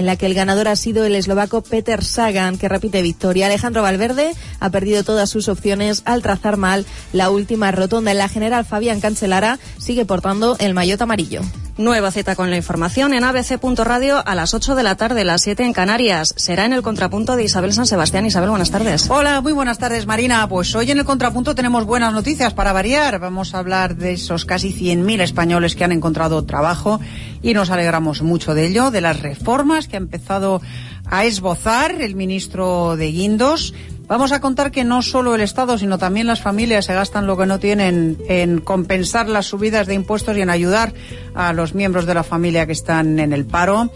en la que el ganador ha sido el eslovaco Peter Sagan, que repite victoria. Alejandro Valverde ha perdido todas sus opciones al trazar mal la última rotonda. En la general, Fabián Cancelara sigue portando el maillot amarillo. Nueva cita con la información en abc.radio a las 8 de la tarde, las 7 en Canarias. Será en el contrapunto de Isabel San Sebastián. Isabel, buenas tardes. Hola, muy buenas tardes, Marina. Pues hoy en el contrapunto tenemos buenas noticias para variar. Vamos a hablar de esos casi 100.000 españoles que han encontrado trabajo y nos alegramos mucho de ello, de las reformas que ha empezado a esbozar el ministro de Guindos. Vamos a contar que no solo el Estado, sino también las familias se gastan lo que no tienen en compensar las subidas de impuestos y en ayudar a los miembros de la familia que están en el paro.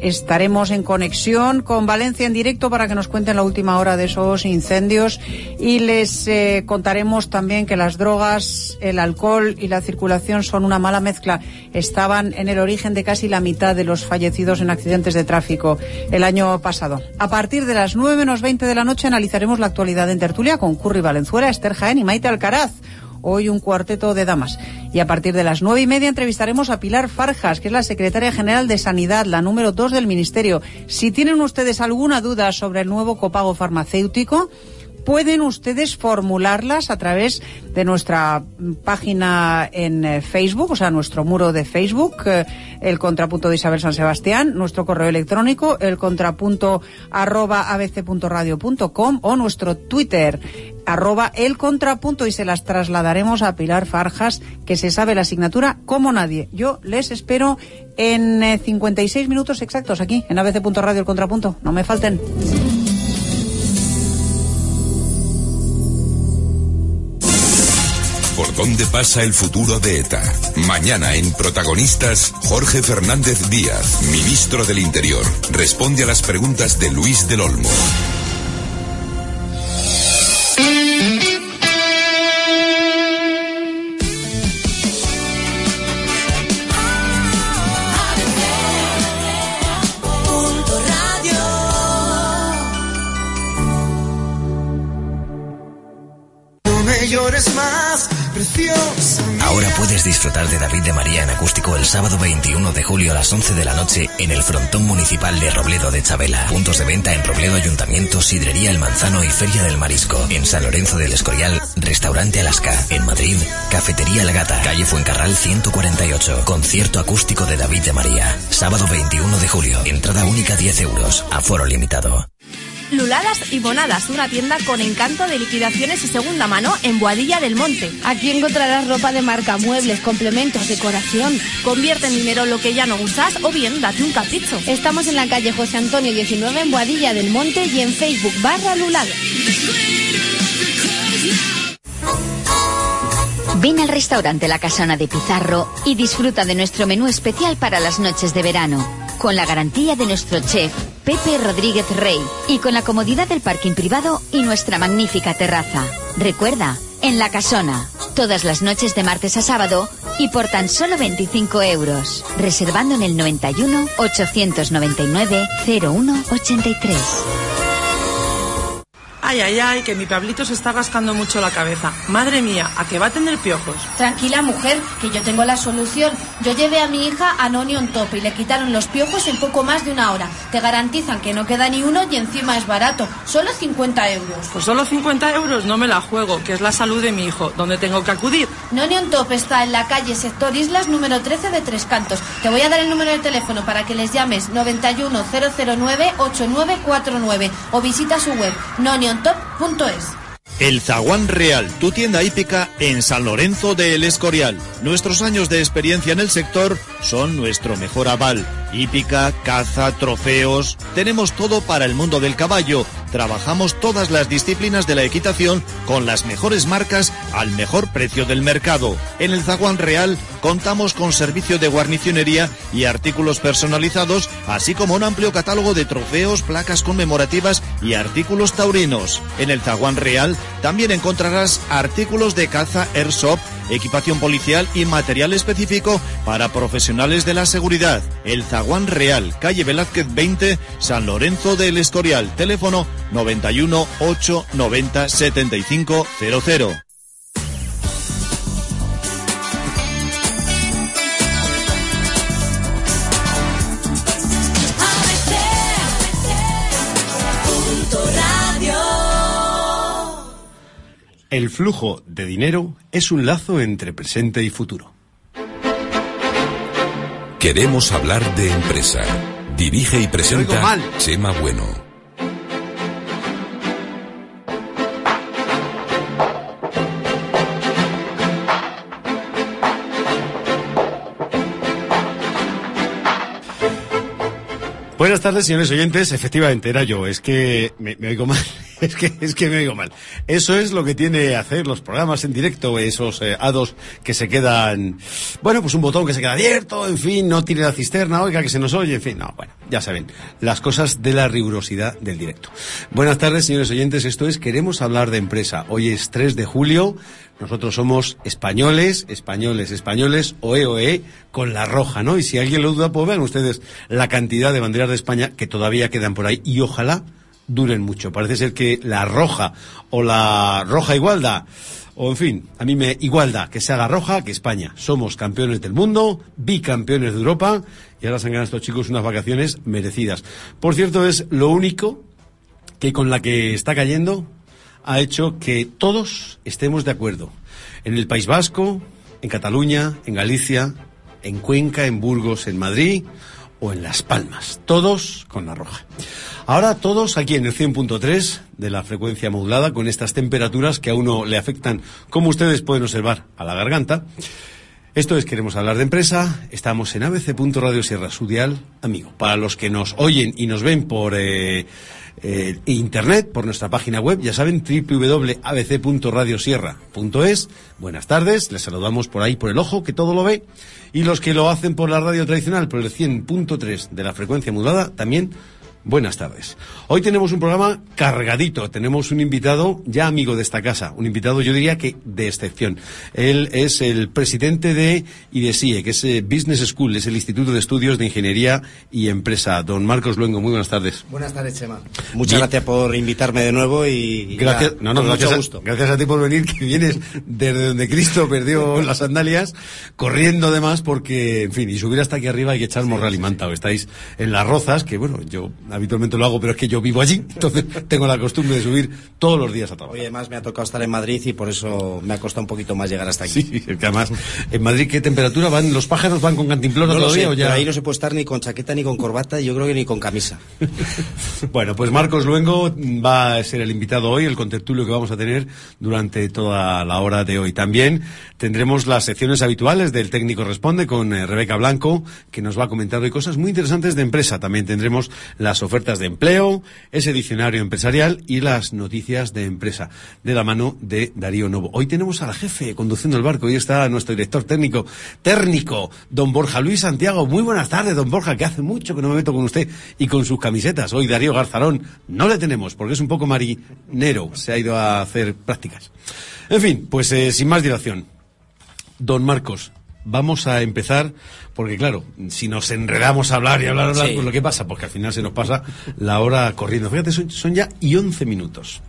Estaremos en conexión con Valencia en directo para que nos cuenten la última hora de esos incendios y les eh, contaremos también que las drogas, el alcohol y la circulación son una mala mezcla. Estaban en el origen de casi la mitad de los fallecidos en accidentes de tráfico el año pasado. A partir de las 9 menos 20 de la noche analizaremos la actualidad en tertulia con Curry Valenzuela, Esther Jaén y Maite Alcaraz hoy un cuarteto de damas. Y a partir de las nueve y media entrevistaremos a Pilar Farjas, que es la secretaria general de Sanidad, la número dos del Ministerio. Si tienen ustedes alguna duda sobre el nuevo copago farmacéutico, pueden ustedes formularlas a través de nuestra página en eh, Facebook, o sea, nuestro muro de Facebook, eh, el contrapunto de Isabel San Sebastián, nuestro correo electrónico, el contrapunto arroba abc.radio.com o nuestro Twitter, arroba el contrapunto y se las trasladaremos a Pilar Farjas, que se sabe la asignatura como nadie. Yo les espero en 56 eh, minutos exactos aquí, en abc.radio el contrapunto. No me falten. Dónde pasa el futuro de ETA. Mañana en Protagonistas, Jorge Fernández Díaz, ministro del Interior, responde a las preguntas de Luis del Olmo. Ahora puedes disfrutar de David de María en acústico el sábado 21 de julio a las 11 de la noche en el frontón municipal de Robledo de Chabela. Puntos de venta en Robledo Ayuntamiento, Sidrería El Manzano y Feria del Marisco. En San Lorenzo del Escorial, Restaurante Alaska. En Madrid, Cafetería La Gata, calle Fuencarral 148. Concierto acústico de David de María. Sábado 21 de julio. Entrada única 10 euros. Aforo limitado. Luladas y Bonadas, una tienda con encanto de liquidaciones y segunda mano en Boadilla del Monte. Aquí encontrarás ropa de marca, muebles, complementos, decoración. Convierte en dinero lo que ya no usas o bien date un capricho. Estamos en la calle José Antonio 19 en Boadilla del Monte y en Facebook barra Luladas. Ven al restaurante La Casona de Pizarro y disfruta de nuestro menú especial para las noches de verano, con la garantía de nuestro chef Pepe Rodríguez Rey y con la comodidad del parking privado y nuestra magnífica terraza. Recuerda, en La Casona, todas las noches de martes a sábado y por tan solo 25 euros, reservando en el 91 899 0183. Ay, ay, ay, que mi Pablito se está gastando mucho la cabeza. Madre mía, ¿a qué va a tener piojos? Tranquila, mujer, que yo tengo la solución. Yo llevé a mi hija a Nonion Top y le quitaron los piojos en poco más de una hora. Te garantizan que no queda ni uno y encima es barato. Solo 50 euros. Pues solo 50 euros no me la juego, que es la salud de mi hijo. ¿Dónde tengo que acudir? Nonion Top está en la calle Sector Islas número 13 de Tres Cantos. Te voy a dar el número de teléfono para que les llames 91 009 8949 o visita su web nonion El Zaguán Real, tu tienda hípica en San Lorenzo de El Escorial. Nuestros años de experiencia en el sector son nuestro mejor aval. Hípica, caza, trofeos. Tenemos todo para el mundo del caballo. Trabajamos todas las disciplinas de la equitación con las mejores marcas al mejor precio del mercado. En el Zaguán Real contamos con servicio de guarnicionería y artículos personalizados, así como un amplio catálogo de trofeos, placas conmemorativas y artículos taurinos. En el Zaguán Real también encontrarás artículos de caza Airsoft, equipación policial y material específico para profesionales de la seguridad. El Zaguán Real, calle Velázquez 20, San Lorenzo del Escorial. Teléfono 91 8 90 El flujo de dinero es un lazo entre presente y futuro. Queremos hablar de empresa. Dirige y presenta Chema Bueno. Buenas tardes, señores oyentes. Efectivamente, era yo. Es que me, me oigo mal. Es que, es que me oigo mal. Eso es lo que tiene hacer los programas en directo, esos eh, que se quedan, bueno, pues un botón que se queda abierto, en fin, no tiene la cisterna, oiga, que se nos oye, en fin, no, bueno, ya saben, las cosas de la rigurosidad del directo. Buenas tardes, señores oyentes. Esto es Queremos hablar de empresa. Hoy es 3 de julio. Nosotros somos españoles, españoles, españoles, oe, oe, con la roja, ¿no? Y si alguien lo duda, pues vean ustedes la cantidad de banderas de España que todavía quedan por ahí y ojalá duren mucho. Parece ser que la roja o la roja igualda, o en fin, a mí me igualda que se haga roja que España. Somos campeones del mundo, bicampeones de Europa y ahora se han ganado estos chicos unas vacaciones merecidas. Por cierto, es lo único que con la que está cayendo ha hecho que todos estemos de acuerdo. En el País Vasco, en Cataluña, en Galicia, en Cuenca, en Burgos, en Madrid o en Las Palmas. Todos con la roja. Ahora todos aquí en el 100.3 de la frecuencia modulada con estas temperaturas que a uno le afectan, como ustedes pueden observar, a la garganta. Esto es Queremos hablar de empresa. Estamos en abc.radio Sierra Sudial, amigo. Para los que nos oyen y nos ven por eh, eh, internet, por nuestra página web, ya saben, www.abc.radiosierra.es. Buenas tardes, les saludamos por ahí por el ojo, que todo lo ve. Y los que lo hacen por la radio tradicional, por el 100.3 de la frecuencia modulada, también Buenas tardes. Hoy tenemos un programa cargadito. Tenemos un invitado ya amigo de esta casa. Un invitado, yo diría que de excepción. Él es el presidente de IDESIE, que es eh, Business School, es el Instituto de Estudios de Ingeniería y Empresa. Don Marcos Luengo, muy buenas tardes. Buenas tardes, Chema. Muchas gracias por invitarme de nuevo y. Gracias, no, no, gracias, gusto. gracias a ti por venir, que vienes desde donde Cristo perdió las sandalias, corriendo además, porque, en fin, y subir hasta aquí arriba hay que echar morral y manta. O estáis en las rozas, que bueno, yo habitualmente lo hago, pero es que yo vivo allí, entonces tengo la costumbre de subir todos los días a trabajar. Hoy además me ha tocado estar en Madrid y por eso me ha costado un poquito más llegar hasta aquí. Sí, es que además, en Madrid, ¿qué temperatura van? ¿Los pájaros van con cantimplora no todavía sé, o ya? Pero ahí no se puede estar ni con chaqueta, ni con corbata, y yo creo que ni con camisa. bueno, pues Marcos Luengo va a ser el invitado hoy, el contertulio que vamos a tener durante toda la hora de hoy. También tendremos las secciones habituales del Técnico Responde con eh, Rebeca Blanco, que nos va a comentar hoy cosas muy interesantes de empresa. También tendremos las ofertas de empleo, ese diccionario empresarial y las noticias de empresa, de la mano de Darío Novo. Hoy tenemos al jefe conduciendo el barco, hoy está nuestro director técnico, técnico, don Borja Luis Santiago. Muy buenas tardes, don Borja, que hace mucho que no me meto con usted y con sus camisetas. Hoy Darío Garzarón no le tenemos, porque es un poco marinero, se ha ido a hacer prácticas. En fin, pues eh, sin más dilación. Don Marcos, vamos a empezar, porque claro, si nos enredamos a hablar y hablar, hablar, Sí. pues lo que pasa, porque al final se nos pasa la hora corriendo. Fíjate, son, son ya y 11 minutos.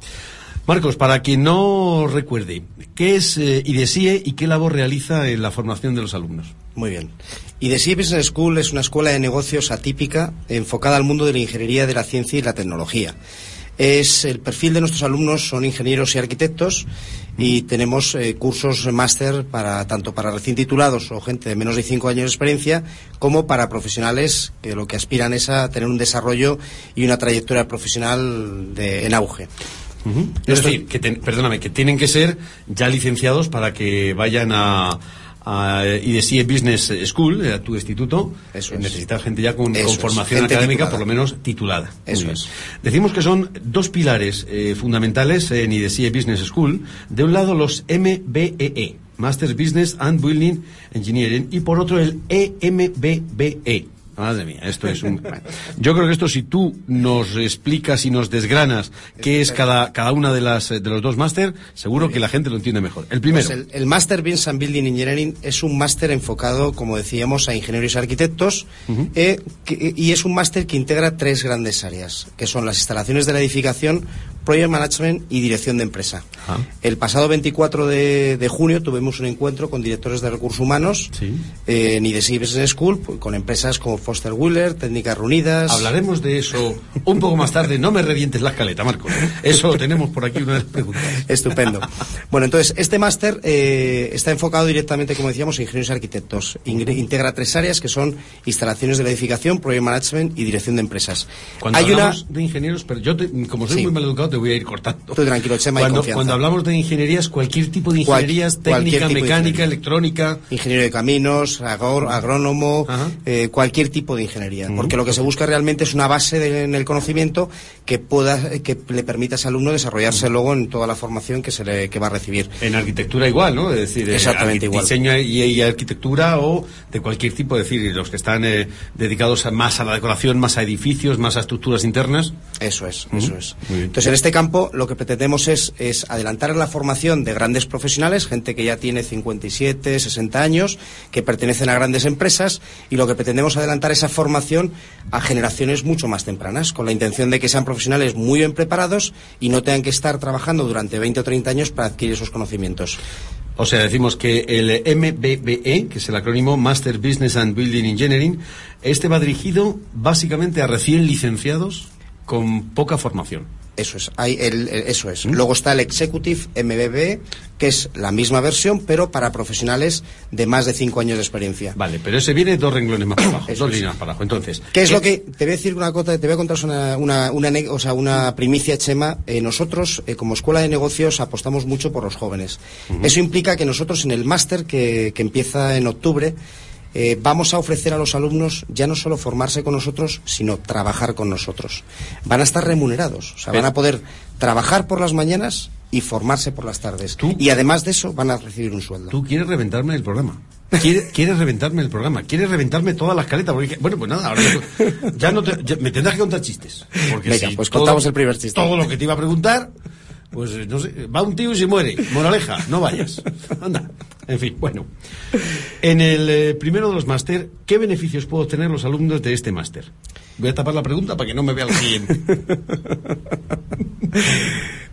Marcos, para quien no recuerde, ¿qué es eh, IDESIE y qué labor realiza en la formación de los alumnos? Muy bien. IDESI Business School es una escuela de negocios atípica enfocada al mundo de la ingeniería, de la ciencia y la tecnología. Es el perfil de nuestros alumnos son ingenieros y arquitectos y tenemos eh, cursos máster para tanto para recién titulados o gente de menos de cinco años de experiencia como para profesionales que lo que aspiran es a tener un desarrollo y una trayectoria profesional de- en auge. Es decir, que perdóname, que tienen que ser ya licenciados para que vayan a, a IDESIE Business School, a tu instituto, Eso es. gente ya con, formación académica, titulada. por lo menos titulada. Eso es. Decimos que son dos pilares eh, fundamentales en IDESIE Business School. De un lado los MBEE, Masters Business and Building Engineering, y por otro el E EMBBE. Madre mía, esto es un... Yo creo que esto si tú nos explicas y nos desgranas qué es cada, cada una de las de los dos máster, seguro que la gente lo entiende mejor. El primero. Pues el, el Master Business and Building Engineering es un máster enfocado, como decíamos, a ingenieros y arquitectos eh, que- y es un máster que integra tres grandes áreas, que son las instalaciones de la edificación, Project Management y Dirección de Empresa. El pasado 24 de, de junio tuvimos un encuentro con directores de recursos humanos eh, en Business School, pues, con empresas como Foster Wheeler, Técnicas Reunidas. Hablaremos de eso un poco más tarde. No me revientes la escaleta, Marcos. Eso lo tenemos por aquí una de las preguntas. Estupendo. Bueno, entonces, este máster eh, está enfocado directamente, como decíamos, en ingenieros y arquitectos. Integra tres áreas que son instalaciones de la edificación, project management y dirección de empresas. Cuando Hay una... hablamos de ingenieros, pero yo, te- como soy Sí. muy mal educado, te voy a ir cortando. Tú tranquilo, Chema, cuando, cuando hablamos de ingenierías, cualquier tipo de ingenierías, técnica, mecánica, ingeniería. electrónica. Ingeniero de caminos, agor- agrónomo, eh, cualquier tipo de ingeniería. Porque lo que se busca realmente es una base de- en el conocimiento que pueda, que le permita a ese alumno desarrollarse luego en toda la formación que se le, que va a recibir. En arquitectura igual, ¿no? Es decir, eh, Exactamente igual. Diseño y, y arquitectura o de cualquier tipo, es decir, los que están eh, dedicados a- más a la decoración, más a edificios, más a estructuras internas. Eso es, eso es. Muy bien. Entonces, en este campo lo que pretendemos es, adelantar la formación de grandes profesionales, gente que ya tiene 57, 60 años, que pertenecen a grandes empresas, y lo que pretendemos adelantar esa formación a generaciones mucho más tempranas, con la intención de que sean profesionales muy bien preparados y no tengan que estar trabajando durante 20 o 30 años para adquirir esos conocimientos. O sea, decimos que el MBBE, que es el acrónimo Master Business and Building Engineering, este va dirigido básicamente a recién licenciados con poca formación. Eso es, hay el, el- eso es. Luego está el Executive MBB, que es la misma versión, pero para profesionales de más de 5 años de experiencia. Vale, pero ese viene dos renglones más para abajo, Eso dos líneas para abajo. Entonces, ¿Qué es lo que te voy a decir una cosa, te voy a contar una una, una, o sea, una primicia Chema, Eh, nosotros eh, como escuela de negocios apostamos mucho por los jóvenes. Eso implica que nosotros en el máster que, que empieza en octubre eh, vamos a ofrecer a los alumnos ya no solo formarse con nosotros, sino trabajar con nosotros. Van a estar remunerados, o sea, van a poder trabajar por las mañanas y formarse por las tardes. Y además de eso van a recibir un sueldo. Tú quieres reventarme el programa. Quiere- Quieres reventarme el programa. Quieres reventarme toda la escaleta. Porque, bueno, pues nada, ahora ya, no te- ya me tendrás que contar chistes. Porque Venga, si pues contamos el primer chiste. Todo lo que te iba a preguntar, pues no sé, va un tío y se muere. Moraleja, no vayas. Anda. En fin, bueno. En el eh, primero de los máster, ¿qué beneficios puedo obtener los alumnos de este máster? Voy a tapar la pregunta para que no me vea el siguiente.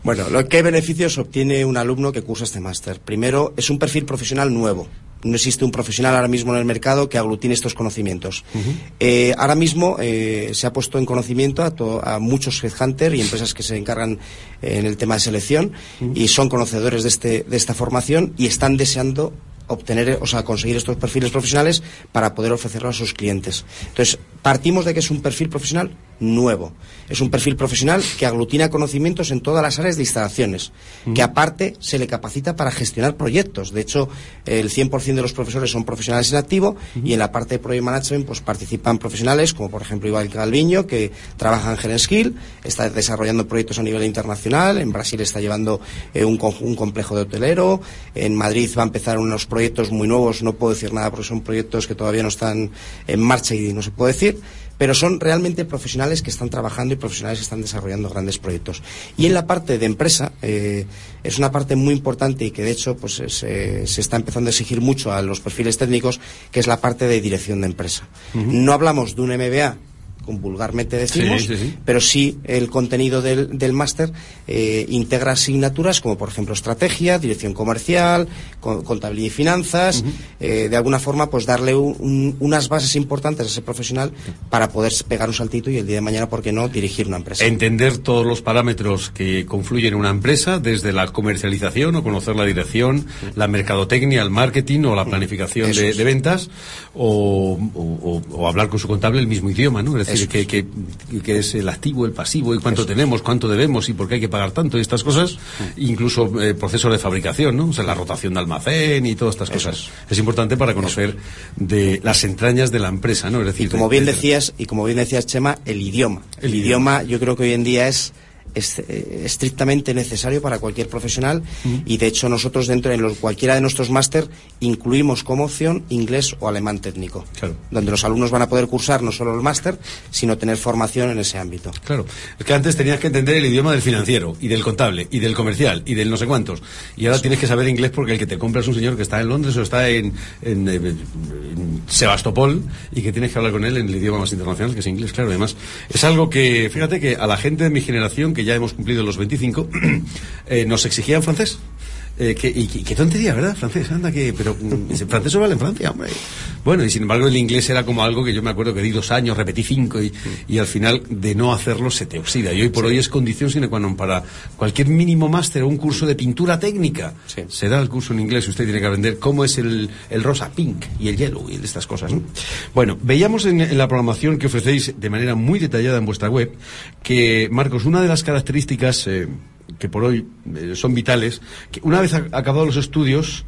Bueno, ¿qué beneficios obtiene un alumno que cursa este máster? Primero, es un perfil profesional nuevo. No existe un profesional ahora mismo en el mercado que aglutine estos conocimientos. Eh, ahora mismo eh, se ha puesto en conocimiento a, to- a muchos headhunters y empresas que se encargan eh, en el tema de selección y son conocedores de, este, de esta formación y están deseando obtener, o sea, conseguir estos perfiles profesionales para poder ofrecerlo a sus clientes. Entonces, partimos de que es un perfil profesional nuevo. Es un perfil profesional que aglutina conocimientos en todas las áreas de instalaciones, que aparte se le capacita para gestionar proyectos. De hecho, el 100% de los profesores son profesionales en activo y en la parte de Project Management pues participan profesionales como por ejemplo Iván Calviño, que trabaja en Gerenskill, está desarrollando proyectos a nivel internacional, en Brasil está llevando eh, un complejo de hotelero, en Madrid va a empezar unos proyectos muy nuevos, no puedo decir nada porque son proyectos que todavía no están en marcha y no se puede decir, pero son realmente profesionales que están trabajando y profesionales que están desarrollando grandes proyectos. Y en la parte de empresa, eh, es una parte muy importante y que de hecho pues, es, eh, se está empezando a exigir mucho a los perfiles técnicos, que es la parte de dirección de empresa. No hablamos de un MBA vulgarmente decimos, Sí, sí, sí. pero sí el contenido del, del máster eh, integra asignaturas como por ejemplo estrategia, dirección comercial, co- contabilidad y finanzas, eh, de alguna forma pues darle un- un- unas bases importantes a ese profesional para poder pegar un saltito y el día de mañana, ¿por qué no?, dirigir una empresa. Entender todos los parámetros que confluyen en una empresa, desde la comercialización o conocer la dirección, la mercadotecnia, el marketing o la planificación Eso de, ventas, o- o hablar con su contable el mismo idioma, ¿no? Es decir, decir, que, que, que es el activo, el pasivo, y cuánto tenemos, cuánto debemos y por qué hay que pagar tanto y estas cosas, Mm. incluso eh, procesos de fabricación, ¿no? O sea, la rotación de almacén y todas estas cosas. Es. importante para conocer de las entrañas de la empresa, ¿no? Es decir, Y como bien de- decías, y como bien decías Chema, el idioma. El, idioma yo creo que hoy en día es, es, eh, estrictamente necesario para cualquier profesional y de hecho nosotros dentro de los, cualquiera de nuestros máster incluimos como opción inglés o alemán técnico, donde los alumnos van a poder cursar no solo el máster, sino tener formación en ese ámbito. Claro, es que antes tenías que entender el idioma del financiero y del contable y del comercial y del no sé cuántos. Y ahora tienes que saber inglés porque el que te compra es un señor que está en Londres o está en, en, eh, en Sebastopol y que tienes que hablar con él en el idioma más internacional que es inglés. Claro, además es algo que, fíjate que a la gente de mi generación, que ya hemos cumplido los 25, eh, nos exigían francés. Eh, que, y, qué tontería, ¿verdad? Francés, anda que... Pero mm, el francés se vale en Francia, hombre. Bueno, y sin embargo el inglés era como algo que yo me acuerdo que di dos años, repetí cinco y, y al final de no hacerlo se te oxida. Y hoy por hoy es condición sine qua non para cualquier mínimo máster o un curso de pintura técnica. Se da el curso en inglés y usted tiene que aprender cómo es el, el rosa pink y el yellow y estas cosas. ¿no? Bueno, veíamos en, en la programación que ofrecéis de manera muy detallada en vuestra web que, Marcos, una de las características... eh, que por hoy eh, son vitales, que una vez ac- acabados los estudios,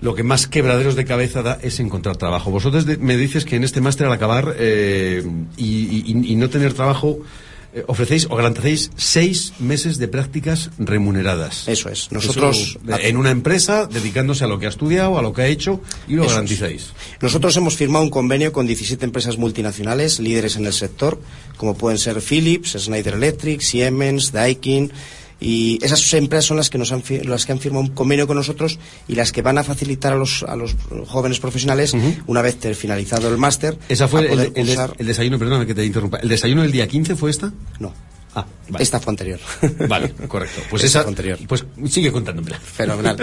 lo que más quebraderos de cabeza da es encontrar trabajo. Vosotros de- me dices que en este máster al acabar eh, y, y- y no tener trabajo, eh, ofrecéis o garanticéis seis meses de prácticas remuneradas. Eso es. Nosotros- Eso, en una empresa, dedicándose a lo que ha estudiado, a lo que ha hecho, y lo Eso es. garantizáis. Nosotros hemos firmado un convenio con 17 empresas multinacionales, líderes en el sector, como pueden ser Philips, Schneider Electric, Siemens, Daikin. Y esas empresas son las que nos han, las que han firmado un convenio con nosotros y las que van a facilitar a los, a los jóvenes profesionales, una vez finalizado el máster, Esa fue el, el des- cursar- el desayuno, perdóname que te interrumpa. ¿El desayuno del día 15 fue esta? No. Ah, Esta fue anterior. Vale, correcto. Pues Esta esa, fue anterior. pues sigue contándomela. Fenomenal.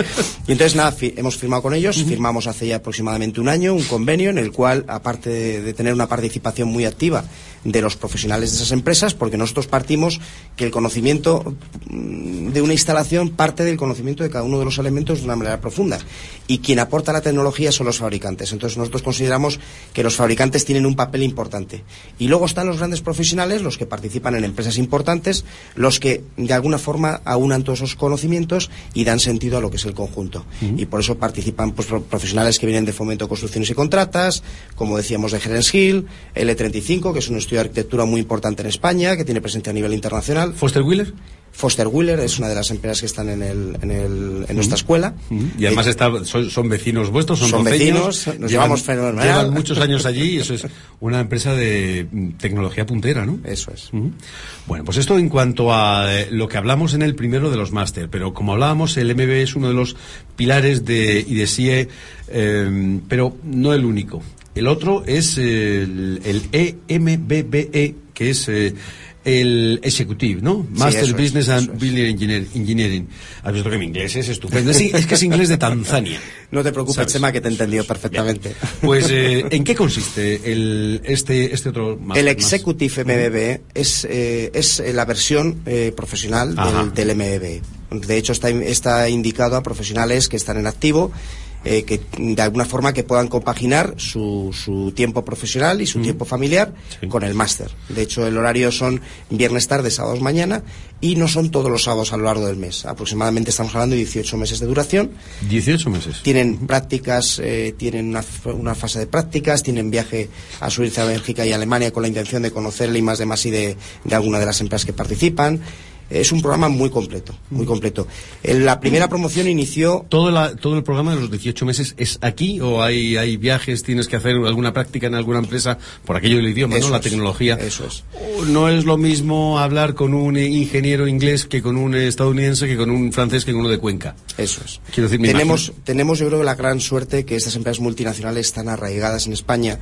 Y entonces, nada, fi- hemos firmado con ellos, firmamos hace ya aproximadamente un año un convenio en el cual, aparte de, de tener una participación muy activa de los profesionales de esas empresas, porque nosotros partimos que el conocimiento mm, de una instalación parte del conocimiento de cada uno de los elementos de una manera profunda. Y quien aporta la tecnología son los fabricantes. Entonces, nosotros consideramos que los fabricantes tienen un papel importante. Y luego están los grandes profesionales, los que participan en empresas importantes, los que de alguna forma aunan todos esos conocimientos y dan sentido a lo que es el conjunto. Y por eso participan pues, pro- profesionales que vienen de Fomento Construcciones y Contratas, como decíamos de Gerens Hill, L35, que es un estudio de arquitectura muy importante en España, que tiene presencia a nivel internacional. ¿Foster Wheeler? Foster Wheeler es una de las empresas que están en, el, en, el, en nuestra escuela. Y además está, son, son vecinos vuestros, son, Son vecinos, nos llevamos fenomenal. Llevan muchos años allí y eso es una empresa de mm, tecnología puntera, ¿no? Eso es. Bueno, pues esto en cuanto a eh, lo que hablamos en el primero de los máster, pero como hablábamos, el MB es uno de los pilares de IDESIE, eh, pero no el único. El otro es el, el EMBBE, E, que es eh, el Executive, ¿no? Master es, Business and Building Engineer- Engineering. Has visto que mi inglés es estupendo. Es, es que es inglés de Tanzania. No te preocupes, ¿Sabes? Chema, que te he entendido perfectamente. Pues, eh, ¿en qué consiste el, este, este otro? El más? Executive MBB es, eh, es eh, la versión eh, profesional del, del MBB. De hecho, está, está indicado a profesionales que están en activo, eh, que de alguna forma que puedan compaginar su, su tiempo profesional y su tiempo familiar con el máster. De hecho, el horario son viernes tarde, sábados mañana y no son todos los sábados a lo largo del mes. Aproximadamente estamos hablando de 18 meses de duración. 18 meses. Tienen prácticas, eh, tienen una, fase de prácticas, tienen viaje a Suiza, Bélgica y Alemania con la intención de conocer el I más de más y de, de alguna de las empresas que participan. Es un programa muy completo, muy completo. Eh, La primera promoción inició ¿Todo, la- ¿Todo el programa de los 18 meses es aquí o hay, hay viajes, tienes que hacer alguna práctica en alguna empresa por aquello del idioma, Eso ¿no? La es, tecnología. Eso es. O No es lo mismo hablar con un ingeniero inglés que con un estadounidense, que con un francés, que con uno de Cuenca. Eso es. Quiero decir, tenemos, tenemos yo creo la gran suerte que estas empresas multinacionales están arraigadas en España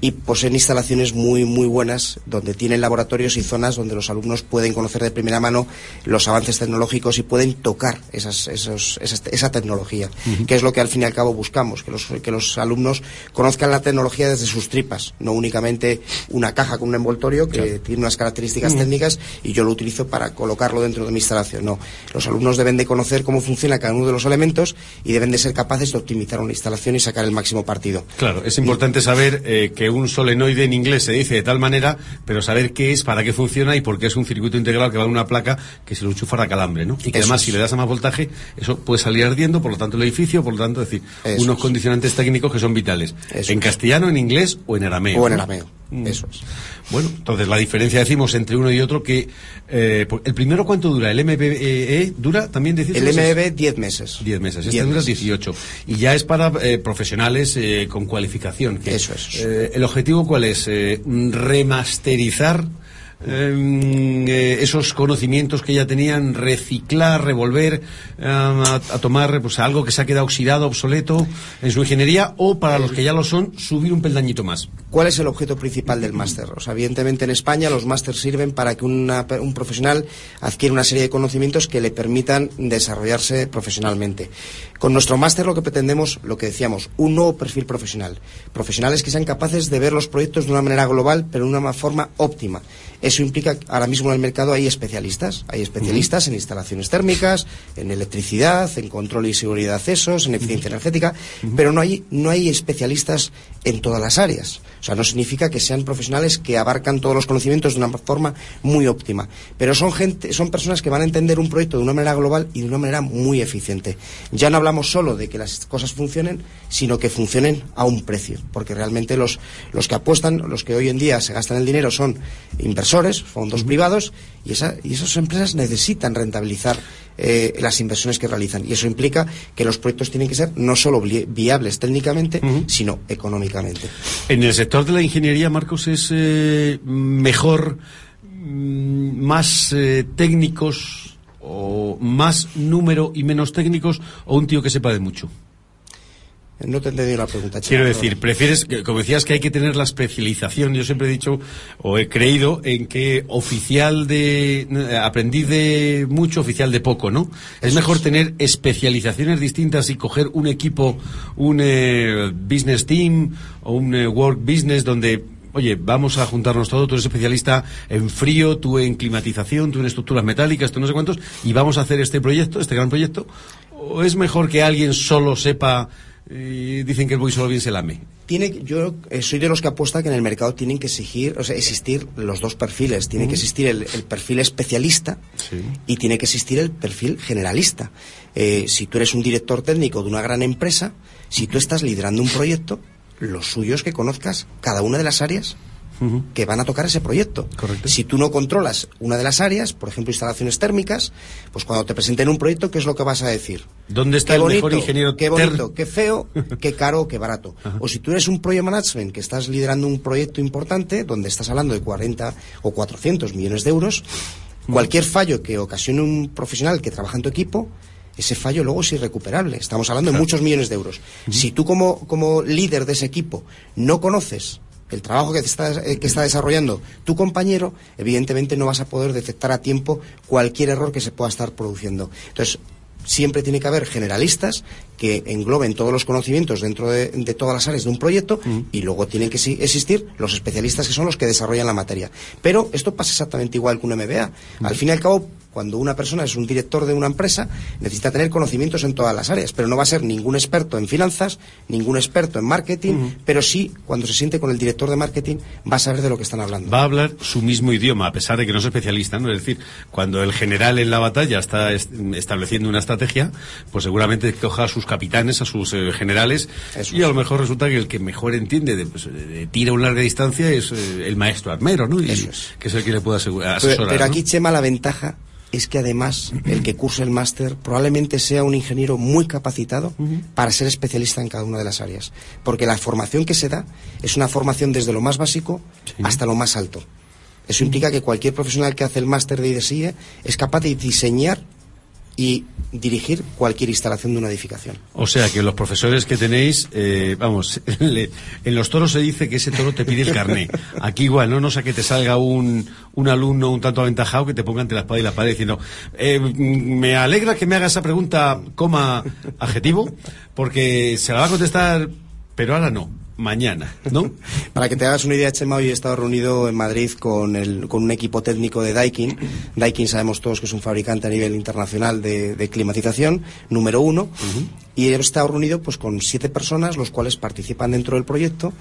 y poseen instalaciones muy muy buenas donde tienen laboratorios y zonas donde los alumnos pueden conocer de primera mano los avances tecnológicos y pueden tocar esas, esos, esa, tecnología, que es lo que al fin y al cabo buscamos, que los, que los alumnos conozcan la tecnología desde sus tripas, no únicamente una caja con un envoltorio que tiene unas características técnicas y yo lo utilizo para colocarlo dentro de mi instalación. No, los alumnos deben de conocer cómo funciona cada uno de los elementos y deben de ser capaces de optimizar una instalación y sacar el máximo partido. Claro, es importante saber eh, que un solenoide en inglés se dice de tal manera, pero saber qué es, para qué funciona y por qué es un circuito integral que va en una placa que se lo enchufa a calambre, ¿no? Y que además si le das a más voltaje, eso puede salir ardiendo, por lo tanto el edificio, por lo tanto, es decir, unos condicionantes técnicos que son vitales. en castellano, en inglés o en arameo. O en arameo. Mm. Eso es. Bueno, entonces la diferencia decimos entre uno y otro que eh, el primero cuánto dura, el MBE dura también 18 El MBE 10 meses. 10 meses, este dura 18 y ya es para eh, profesionales eh, con cualificación. Eso es. el objetivo cuál es remasterizar Em, eh, esos conocimientos que ya tenían, reciclar, revolver, em, a, tomar pues, algo que se ha quedado oxidado, obsoleto en su ingeniería, o para los que ya lo son, subir un peldañito más. ¿Cuál es el objeto principal del máster? O sea, evidentemente en España los másters sirven para que un profesional adquiera una serie de conocimientos que le permitan desarrollarse profesionalmente. Con nuestro máster lo que pretendemos, lo que decíamos, un nuevo perfil profesional. Profesionales que sean capaces de ver los proyectos de una manera global, pero de una forma óptima. Eso implica que ahora mismo en el mercado hay especialistas. Hay especialistas en instalaciones térmicas, en electricidad, en control y seguridad de accesos, en eficiencia energética, pero no hay, no hay especialistas en todas las áreas. O sea, no significa que sean profesionales que abarcan todos los conocimientos de una forma muy óptima. Pero son gente, son personas que van a entender un proyecto de una manera global y de una manera muy eficiente. Ya no hablamos solo de que las cosas funcionen, sino que funcionen a un precio. Porque realmente los, los que apuestan, los que hoy en día se gastan el dinero son inversores, fondos privados, y, esa, y esas empresas necesitan rentabilizar eh, las inversiones que realizan. Y eso implica que los proyectos tienen que ser no solo viables técnicamente, sino económicamente. En el sector de la ingeniería, Marcos, es eh, mejor, mm, más eh, técnicos o más número y menos técnicos o un tío que sepa de mucho. No te he la pregunta. Quiero decir, prefieres, como decías, que hay que tener la especialización. Yo siempre he dicho, o he creído, en que oficial de, aprendiz de mucho, oficial de poco, ¿no? es mejor tener especializaciones distintas y coger un equipo, un eh, business team o un eh, work business donde oye, vamos a juntarnos todos, tú eres especialista en frío, tú en climatización, tú en estructuras metálicas, tú no sé cuántos, y vamos a hacer este proyecto, este gran proyecto, o es mejor que alguien solo sepa y dicen que el buey solo bien se lame. Tiene, yo eh, soy de los que apuesta que en el mercado tienen que exigir, o sea, existir los dos perfiles. Tiene que existir el, perfil especialista y tiene que existir el perfil generalista. Eh, si tú eres un director técnico de una gran empresa, si tú estás liderando un proyecto, lo suyo es que conozcas cada una de las áreas que van a tocar ese proyecto. Si tú no controlas una de las áreas, por ejemplo, instalaciones térmicas, pues cuando te presenten un proyecto, ¿qué es lo que vas a decir? ¿Dónde está el mejor ingeniero? Qué bonito, qué feo, qué caro, qué barato. O si tú eres un project management que estás liderando un proyecto importante, donde estás hablando de 40 o 400 millones de euros, cualquier fallo que ocasione un profesional que trabaja en tu equipo, ese fallo luego es irrecuperable. Estamos hablando de muchos millones de euros. Si tú como, como líder de ese equipo no conoces el trabajo que está, eh, que está desarrollando tu compañero, evidentemente no vas a poder detectar a tiempo cualquier error que se pueda estar produciendo. Entonces, siempre tiene que haber generalistas que engloben todos los conocimientos dentro de, todas las áreas de un proyecto y luego tienen que existir los especialistas que son los que desarrollan la materia. Pero esto pasa exactamente igual que un MBA. Al fin y al cabo, cuando una persona es un director de una empresa, necesita tener conocimientos en todas las áreas, pero no va a ser ningún experto en finanzas, ningún experto en marketing, pero sí, cuando se siente con el director de marketing, va a saber de lo que están hablando. Va a hablar su mismo idioma, a pesar de que no es especialista, ¿no? Es decir, cuando el general en la batalla está estableciendo una estrategia, pues seguramente coja a sus capitanes, a sus eh, generales, y a lo mejor resulta que el que mejor entiende de, pues, tira a una larga distancia es eh, el maestro armero, ¿no? Y, Que es el que le puede asesorar. Pero, aquí, Chema, la ventaja es que además el que curse el máster probablemente sea un ingeniero muy capacitado para ser especialista en cada una de las áreas. Porque la formación que se da es una formación desde lo más básico hasta lo más alto. Eso implica que cualquier profesional que hace el máster de IDSIE es capaz de diseñar y dirigir cualquier instalación de una edificación. O sea que los profesores que tenéis, eh, vamos, le- en los toros se dice que ese toro te pide el carné. Aquí igual, ¿no? No sea que te salga un, un alumno un tanto aventajado que te ponga entre la espada y la pared diciendo, eh, mm, me alegra que me haga esa pregunta, coma adjetivo, porque se la va a contestar, pero ahora no, mañana, ¿no? Para que te hagas una idea, Chema, hoy he estado reunido en Madrid con, el, con un equipo técnico de Daikin. Daikin sabemos todos que es un fabricante a nivel internacional de, de climatización, número uno. Y he estado reunido pues, con siete personas, los cuales participan dentro del proyecto.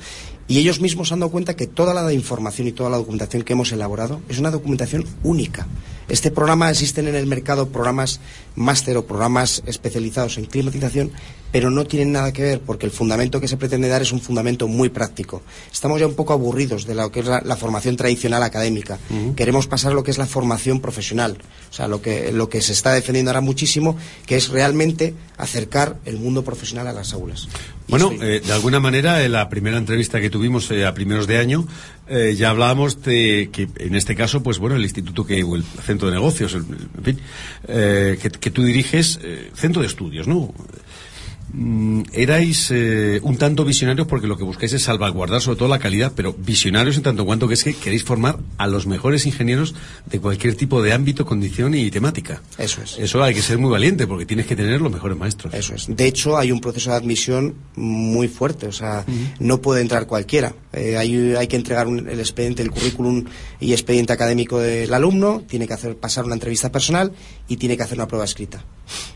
Y ellos mismos se han dado cuenta que toda la información y toda la documentación que hemos elaborado es una documentación única. Este programa existen en el mercado programas máster o programas especializados en climatización, pero no tienen nada que ver porque el fundamento que se pretende dar es un fundamento muy práctico. Estamos ya un poco aburridos de lo que es la, la formación tradicional académica. Queremos pasar a lo que es la formación profesional, o sea, lo que, lo que se está defendiendo ahora muchísimo, que es realmente acercar el mundo profesional a las aulas. Bueno, eh, de alguna manera, en la primera entrevista que tuvimos eh, a primeros de año, eh, ya hablábamos de que, en este caso, pues bueno, el instituto que, o el centro de negocios, el- en fin, eh, que, que tú diriges, eh, centro de estudios, ¿no? Mm, erais eh, un tanto visionarios porque lo que buscáis es salvaguardar sobre todo la calidad, pero visionarios en tanto cuanto que es que queréis formar a los mejores ingenieros de cualquier tipo de ámbito, condición y temática. Eso es. Eso hay que ser muy valiente porque tienes que tener los mejores maestros. Eso es. De hecho, hay un proceso de admisión muy fuerte, o sea, no puede entrar cualquiera. Eh, hay, hay que entregar un- el expediente, el currículum y expediente académico del alumno, tiene que hacer pasar una entrevista personal y tiene que hacer una prueba escrita.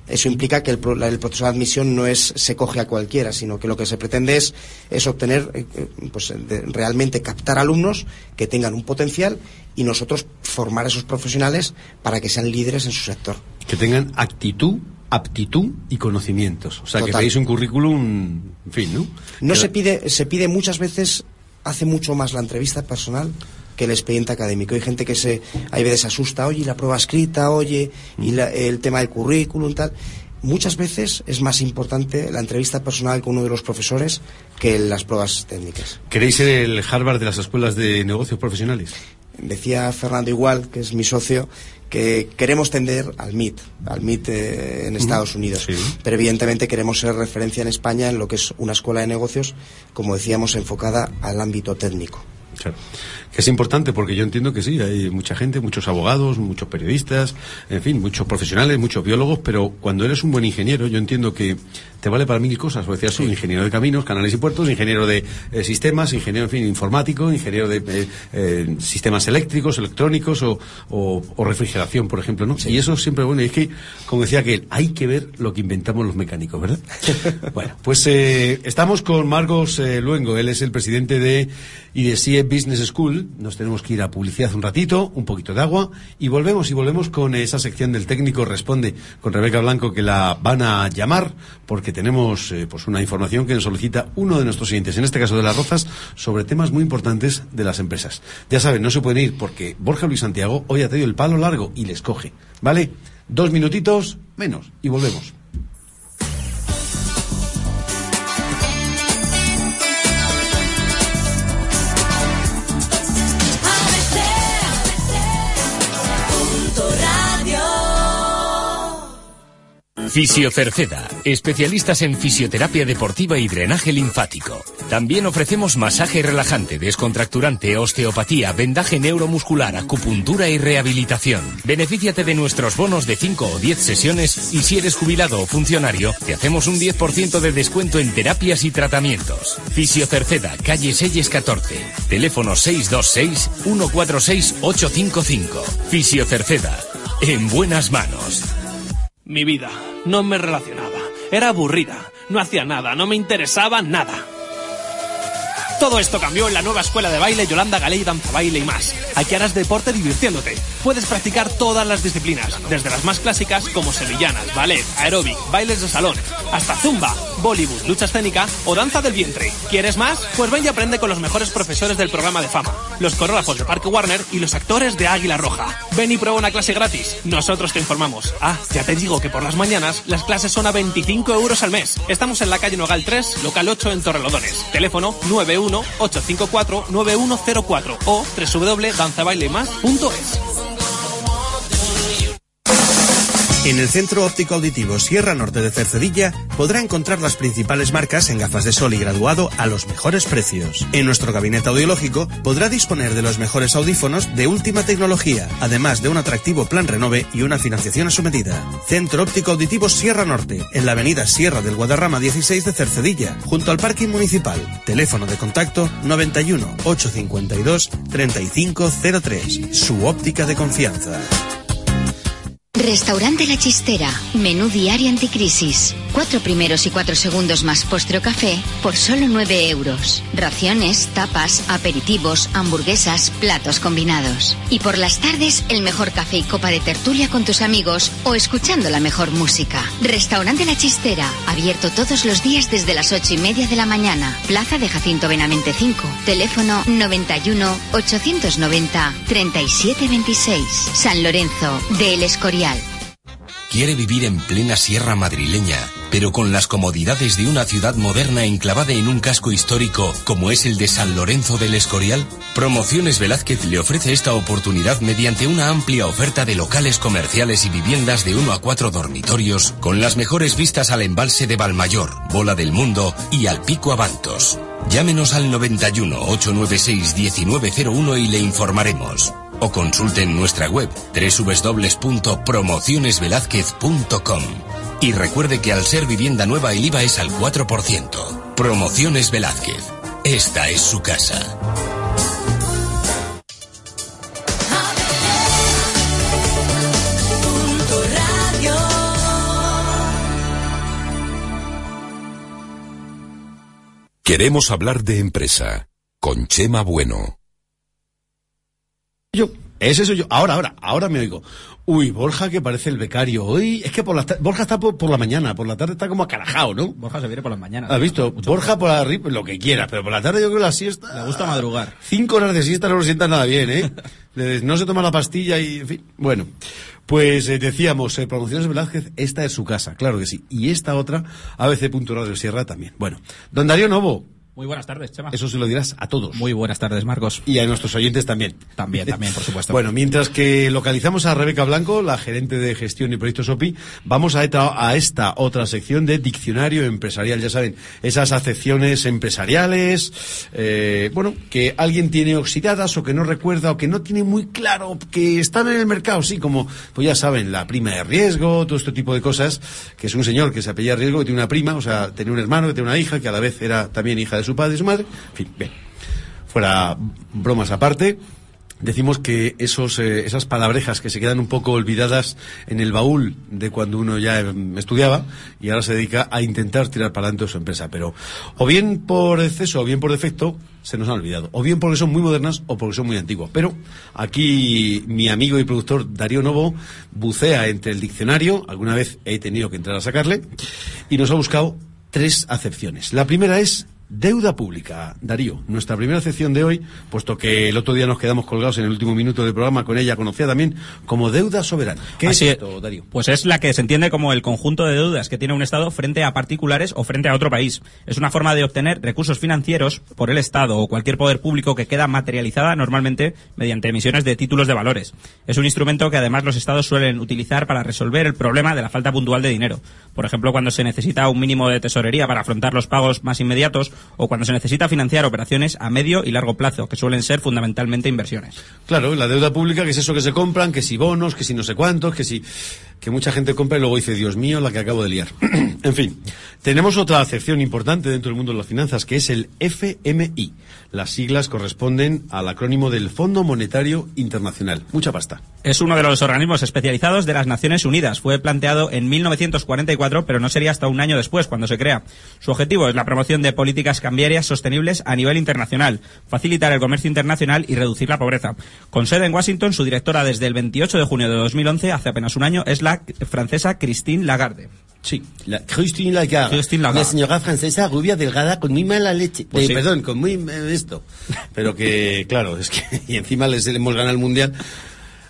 Eso implica que el, proceso de admisión no es se coge a cualquiera, sino que lo que se pretende es, es obtener, eh, eh, pues de- realmente captar alumnos que tengan un potencial y nosotros formar a esos profesionales para que sean líderes en su sector. que tengan actitud, aptitud y conocimientos. O sea, que un currículum, en fin, ¿no? No se pide, se pide muchas veces, hace mucho más la entrevista personal que el expediente académico. Hay gente que se, hay veces asusta, oye, la prueba escrita, oye, y la- el tema del currículum, tal. Muchas veces es más importante la entrevista personal con uno de los profesores que las pruebas técnicas. ¿Queréis ser el Harvard de las escuelas de negocios profesionales? Decía Fernando Igual, que es mi socio, que queremos tender al MIT, al MIT eh, en. Estados Unidos. Pero evidentemente queremos ser referencia en España en lo que es una escuela de negocios, como decíamos, enfocada al ámbito técnico. Claro. Que es importante porque yo entiendo que sí, hay mucha gente, muchos abogados, muchos periodistas, en fin, muchos profesionales, muchos biólogos, pero cuando eres un buen ingeniero, yo entiendo que te vale para mil cosas. O decías, soy ingeniero de caminos, canales y puertos, ingeniero de eh, sistemas, ingeniero, en fin, informático, ingeniero de eh, eh, sistemas eléctricos, electrónicos o, o- o refrigeración, por ejemplo, ¿no? Y eso siempre bueno. Y es que, como decía aquel, hay que ver lo que inventamos los mecánicos, ¿verdad? bueno, pues eh, estamos con Marcos Luengo. Él es el presidente de IDESIE Business School. Nos tenemos que ir a publicidad un ratito, un poquito de agua y volvemos y volvemos con esa sección del técnico responde con Rebeca Blanco que la van a llamar porque tenemos eh, pues una información que nos solicita uno de nuestros siguientes, en este caso de las Rozas, sobre temas muy importantes de las empresas. Ya saben, no se pueden ir porque Borja Luis Santiago hoy ha tenido el palo largo y les coge. ¿Vale? Dos minutitos menos y volvemos. Fisiocerceda, especialistas en fisioterapia deportiva y drenaje linfático. También ofrecemos masaje relajante, descontracturante, osteopatía, vendaje neuromuscular, acupuntura y rehabilitación. Benefíciate de nuestros bonos de 5 o 10 sesiones y si eres jubilado o funcionario, te hacemos un 10% de descuento en terapias y tratamientos. Fisiocerceda, calle Selles 14, teléfono 626 146 855. Fisiocerceda, en buenas manos. Mi vida. No me relacionaba. Era aburrida. No hacía nada. No me interesaba nada. Todo esto cambió en la nueva escuela de baile Yolanda Galey Danza Baile y más. Aquí harás deporte divirtiéndote. Puedes practicar todas las disciplinas, desde las más clásicas como sevillanas, ballet, aeróbic, bailes de salón, hasta zumba, Bollywood, lucha escénica o danza del vientre. ¿Quieres más? Pues ven y aprende con los mejores profesores del programa de fama, los coreógrafos de Parque Warner y los actores de Águila Roja. Ven y prueba una clase gratis. Nosotros te informamos. Ah, ya te digo que por las mañanas las clases son a 25 euros al mes. Estamos en la calle Nogal 3, local 8 en Torrelodones. Teléfono 91-854-9104 o www.danzabailemas.es. En el Centro Óptico Auditivo Sierra Norte de Cercedilla podrá encontrar las principales marcas en gafas de sol y graduado a los mejores precios. En nuestro gabinete audiológico podrá disponer de los mejores audífonos de última tecnología, además de un atractivo plan renove y una financiación a su medida. Centro Óptico Auditivo Sierra Norte, en la avenida Sierra del Guadarrama 16 de Cercedilla, junto al parking municipal. Teléfono de contacto 91 852 3503. Su óptica de confianza. Restaurante La Chistera. Menú diario anticrisis. Cuatro primeros y cuatro segundos más postre o café por solo nueve euros. Raciones, tapas, aperitivos, hamburguesas, platos combinados. Y por las tardes, el mejor café y copa de tertulia con tus amigos o escuchando la mejor música. Restaurante La Chistera. Abierto todos los días desde las ocho y media de la mañana. Plaza de Jacinto Benavente 5. Teléfono 91 890 3726. San Lorenzo de El Quiere vivir en plena sierra madrileña, pero con las comodidades de una ciudad moderna enclavada en un casco histórico como es el de San Lorenzo del Escorial? Promociones Velázquez le ofrece esta oportunidad mediante una amplia oferta de locales comerciales y viviendas de 1 a 4 dormitorios con las mejores vistas al embalse de Valmayor, Bola del Mundo y al Pico Abantos. Llámenos al 91 896 1901 y le informaremos. O consulten nuestra web www.promocionesvelázquez.com. Y recuerde que al ser vivienda nueva el IVA es al 4%. Promociones Velázquez. Esta es su casa. Queremos hablar de empresa con Chema Bueno. Yo, ese soy yo. Ahora, ahora, ahora me oigo. Uy, Borja que parece el becario. Hoy es que por la Borja está por, por la mañana, por la tarde está como acarajado, ¿no? Borja se viene por las mañanas. ¿Has visto? Borja por arriba, lo que quiera, pero por la tarde yo creo que la siesta. Le gusta madrugar. Cinco horas de siesta no lo sientan nada bien, ¿eh? No se toma la pastilla y, en fin. Bueno, pues eh, decíamos, eh, Promociones Velázquez, esta es su casa, claro que sí. Y esta otra, ABC. Radio Sierra también. Bueno, don Darío Novo, Muy buenas tardes, Chema. eso se lo dirás a todos. Muy buenas tardes, Marcos. Y a nuestros oyentes también. También, también, por supuesto. Bueno, mientras que localizamos a Rebeca Blanco, la gerente de gestión y proyectos OPI, vamos a esta, a esta otra sección de diccionario empresarial. Ya saben, esas acepciones empresariales, eh, bueno, que alguien tiene oxidadas o que no recuerda o que no tiene muy claro que están en el mercado, sí, como, pues ya saben, la prima de riesgo, todo este tipo de cosas, que es un señor que se apellida Riesgo, que tiene una prima, o sea, tenía un hermano, que tiene una hija, que a la vez era también hija de su padre y su madre, en fin, bien fuera bromas aparte, decimos que esos, eh, esas palabrejas que se quedan un poco olvidadas en el baúl de cuando uno ya em, estudiaba y ahora se dedica a intentar tirar para adelante su empresa. Pero o bien por exceso o bien por defecto se nos han olvidado. O bien porque son muy modernas o porque son muy antiguas. Pero aquí mi amigo y productor Darío Novo bucea entre el diccionario, alguna vez he tenido que entrar a sacarle, y nos ha buscado tres acepciones. La primera es Deuda pública, Darío, nuestra primera sección de hoy, puesto que el otro día nos quedamos colgados en el último minuto del programa con ella, conocida también como deuda soberana. ¿Qué Así es es. esto, Darío? Pues es la que se entiende como el conjunto de deudas que tiene un Estado frente a particulares o frente a otro país. Es una forma de obtener recursos financieros por el Estado o cualquier poder público que queda materializada normalmente mediante emisiones de títulos de valores. Es un instrumento que además los Estados suelen utilizar para resolver el problema de la falta puntual de dinero. Por ejemplo, cuando se necesita un mínimo de tesorería para afrontar los pagos más inmediatos o cuando se necesita financiar operaciones a medio y largo plazo, que suelen ser fundamentalmente inversiones. Claro, la deuda pública, que es eso que se compran, que si bonos, que si no sé cuántos, que si que mucha gente compra y luego dice, Dios mío, la que acabo de liar. en fin, tenemos otra acepción importante dentro del mundo de las finanzas, que es el FMI. Las siglas corresponden al acrónimo del Fondo Monetario Internacional. Mucha pasta. Es uno de los organismos especializados de las Naciones Unidas. Fue planteado en 1944, pero no sería hasta un año después cuando se crea. Su objetivo es la promoción de políticas cambiarias sostenibles a nivel internacional, facilitar el comercio internacional y reducir la pobreza. Con sede en Washington, su directora desde el 28 de junio de 2011, hace apenas un año, es la francesa Christine Lagarde. Sí, la Christine Lagarde. Christine Lagarde. Una señora francesa rubia, delgada, con muy mala leche. Pues Eh, sí. Perdón, con muy eh, esto. Pero que, claro, es que... Y encima les hemos ganado el Mundial.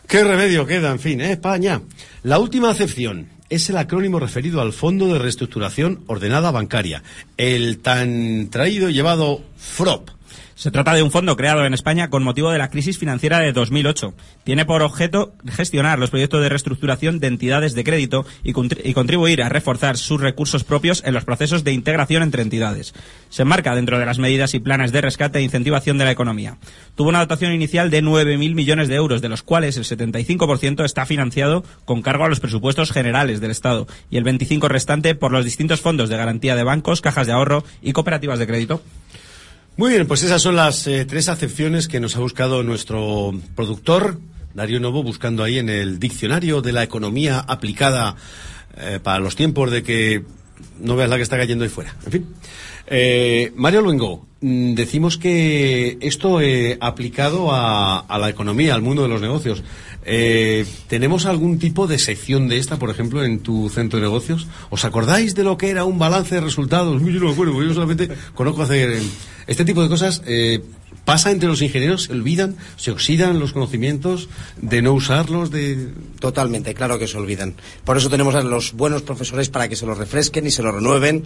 ¿Qué remedio queda? En fin, ¿eh? España. La última acepción es el acrónimo referido al Fondo de Reestructuración Ordenada Bancaria. El tan traído y llevado FROP. Se trata de un fondo creado en España con motivo de la crisis financiera de 2008. Tiene por objeto gestionar los proyectos de reestructuración de entidades de crédito y, contribuir a reforzar sus recursos propios en los procesos de integración entre entidades. Se enmarca dentro de las medidas y planes de rescate e incentivación de la economía. Tuvo una dotación inicial de 9.000 millones de euros, de los cuales el 75% está financiado con cargo a los presupuestos generales del Estado y el 25% restante por los distintos fondos de garantía de bancos, cajas de ahorro y cooperativas de crédito. Muy bien, pues esas son las eh, tres acepciones que nos ha buscado nuestro productor, Darío Novo, buscando ahí en el diccionario de la economía aplicada eh, para los tiempos de que no veas la que está cayendo ahí fuera. En fin. Eh, Mario Luengo, mm, decimos que esto eh, aplicado a, la economía, al mundo de los negocios, eh, ¿tenemos algún tipo de sección de esta, por ejemplo, en tu centro de negocios? ¿Os acordáis de lo que era un balance de resultados? Yo no me acuerdo, yo solamente conozco hacer este tipo de cosas. ¿Pasa entre los ingenieros? ¿Se olvidan? ¿Se oxidan los conocimientos de no usarlos? De... Totalmente, claro que se olvidan. Por eso tenemos a los buenos profesores para que se los refresquen y se los renueven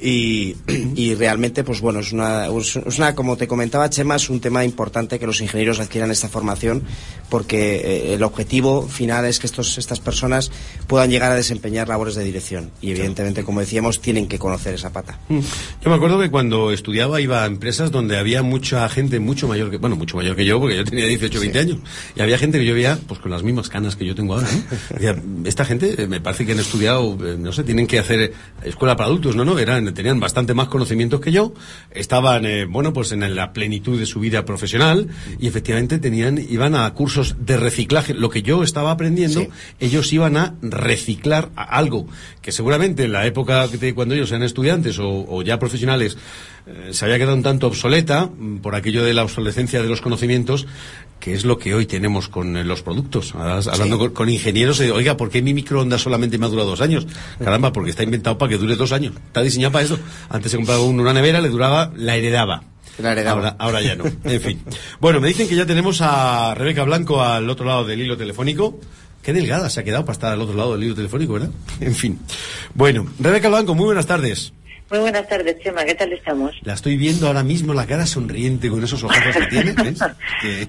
y, y, realmente, pues bueno, es una, es una, como te comentaba Chema, es un tema importante que los ingenieros adquieran esta formación porque eh, el objetivo final es que estos, estas personas puedan llegar a desempeñar labores de dirección y evidentemente, como decíamos, tienen que conocer esa pata. Mm. Yo me acuerdo que cuando estudiaba iba a empresas donde había mucha gente mucho mayor que, bueno, mucho mayor que yo, porque yo tenía 18 o 20 años, y había gente que yo veía pues con las mismas canas que yo tengo ahora, ¿no? Decía, esta gente eh, me parece que han estudiado, eh, no sé, tienen que hacer escuela para adultos, ¿no? No, eran tenían bastante más conocimientos que yo, estaban, eh, bueno, pues en la plenitud de su vida profesional y efectivamente tenían, iban a cursos de reciclaje. Lo que yo estaba aprendiendo, sí. ellos iban a reciclar a algo que seguramente en la época de cuando ellos eran estudiantes o, o ya profesionales eh, se había quedado un tanto obsoleta mm, por aquello de la obsolescencia de los conocimientos, que es lo que hoy tenemos con eh, los productos. Hablando sí. con, con, ingenieros, eh, oiga, ¿por qué mi microondas solamente me ha durado dos años? Caramba, porque está inventado para que dure dos años. Está diseñado para eso. Antes se compraba uno, una nevera, le duraba, la heredaba. La heredaba. Ahora, ahora ya no. En fin. Bueno, me dicen que ya tenemos a Rebeca Blanco al otro lado del hilo telefónico. Qué delgada se ha quedado para estar al otro lado del hilo telefónico, ¿verdad? En fin. Bueno, Rebeca Blanco, muy buenas tardes. Muy buenas tardes, Chema. ¿Qué tal estamos? La estoy viendo ahora mismo la cara sonriente con esos ojos que tiene. ¿ves? que...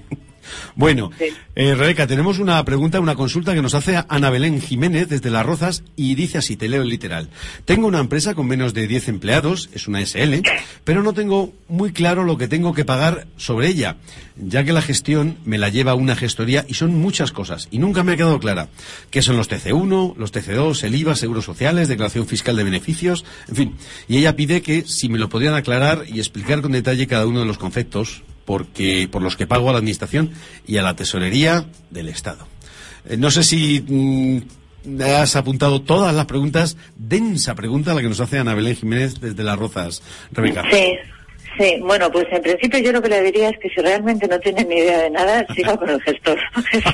Bueno, sí. eh, Rebeca, tenemos una pregunta, una consulta que nos hace Ana Belén Jiménez desde Las Rozas y dice así, te leo el literal. Tengo una empresa con menos de 10 empleados, es una SL, pero no tengo muy claro lo que tengo que pagar sobre ella, ya que la gestión me la lleva una gestoría y son muchas cosas y nunca me ha quedado clara. ¿Qué son los TC1, los TC2, el IVA, seguros sociales, declaración fiscal de beneficios? En fin, y ella pide que si me lo podrían aclarar y explicar con detalle cada uno de los conceptos porque por los que pago a la administración y a la tesorería del Estado. Eh, no sé si mm, has apuntado todas las preguntas, densa pregunta la que nos hace Ana Belén Jiménez desde Las Rozas. Rebeca. Sí. Sí, bueno, pues en principio yo lo que le diría es que si realmente no tiene ni idea de nada, siga con el gestor. Eso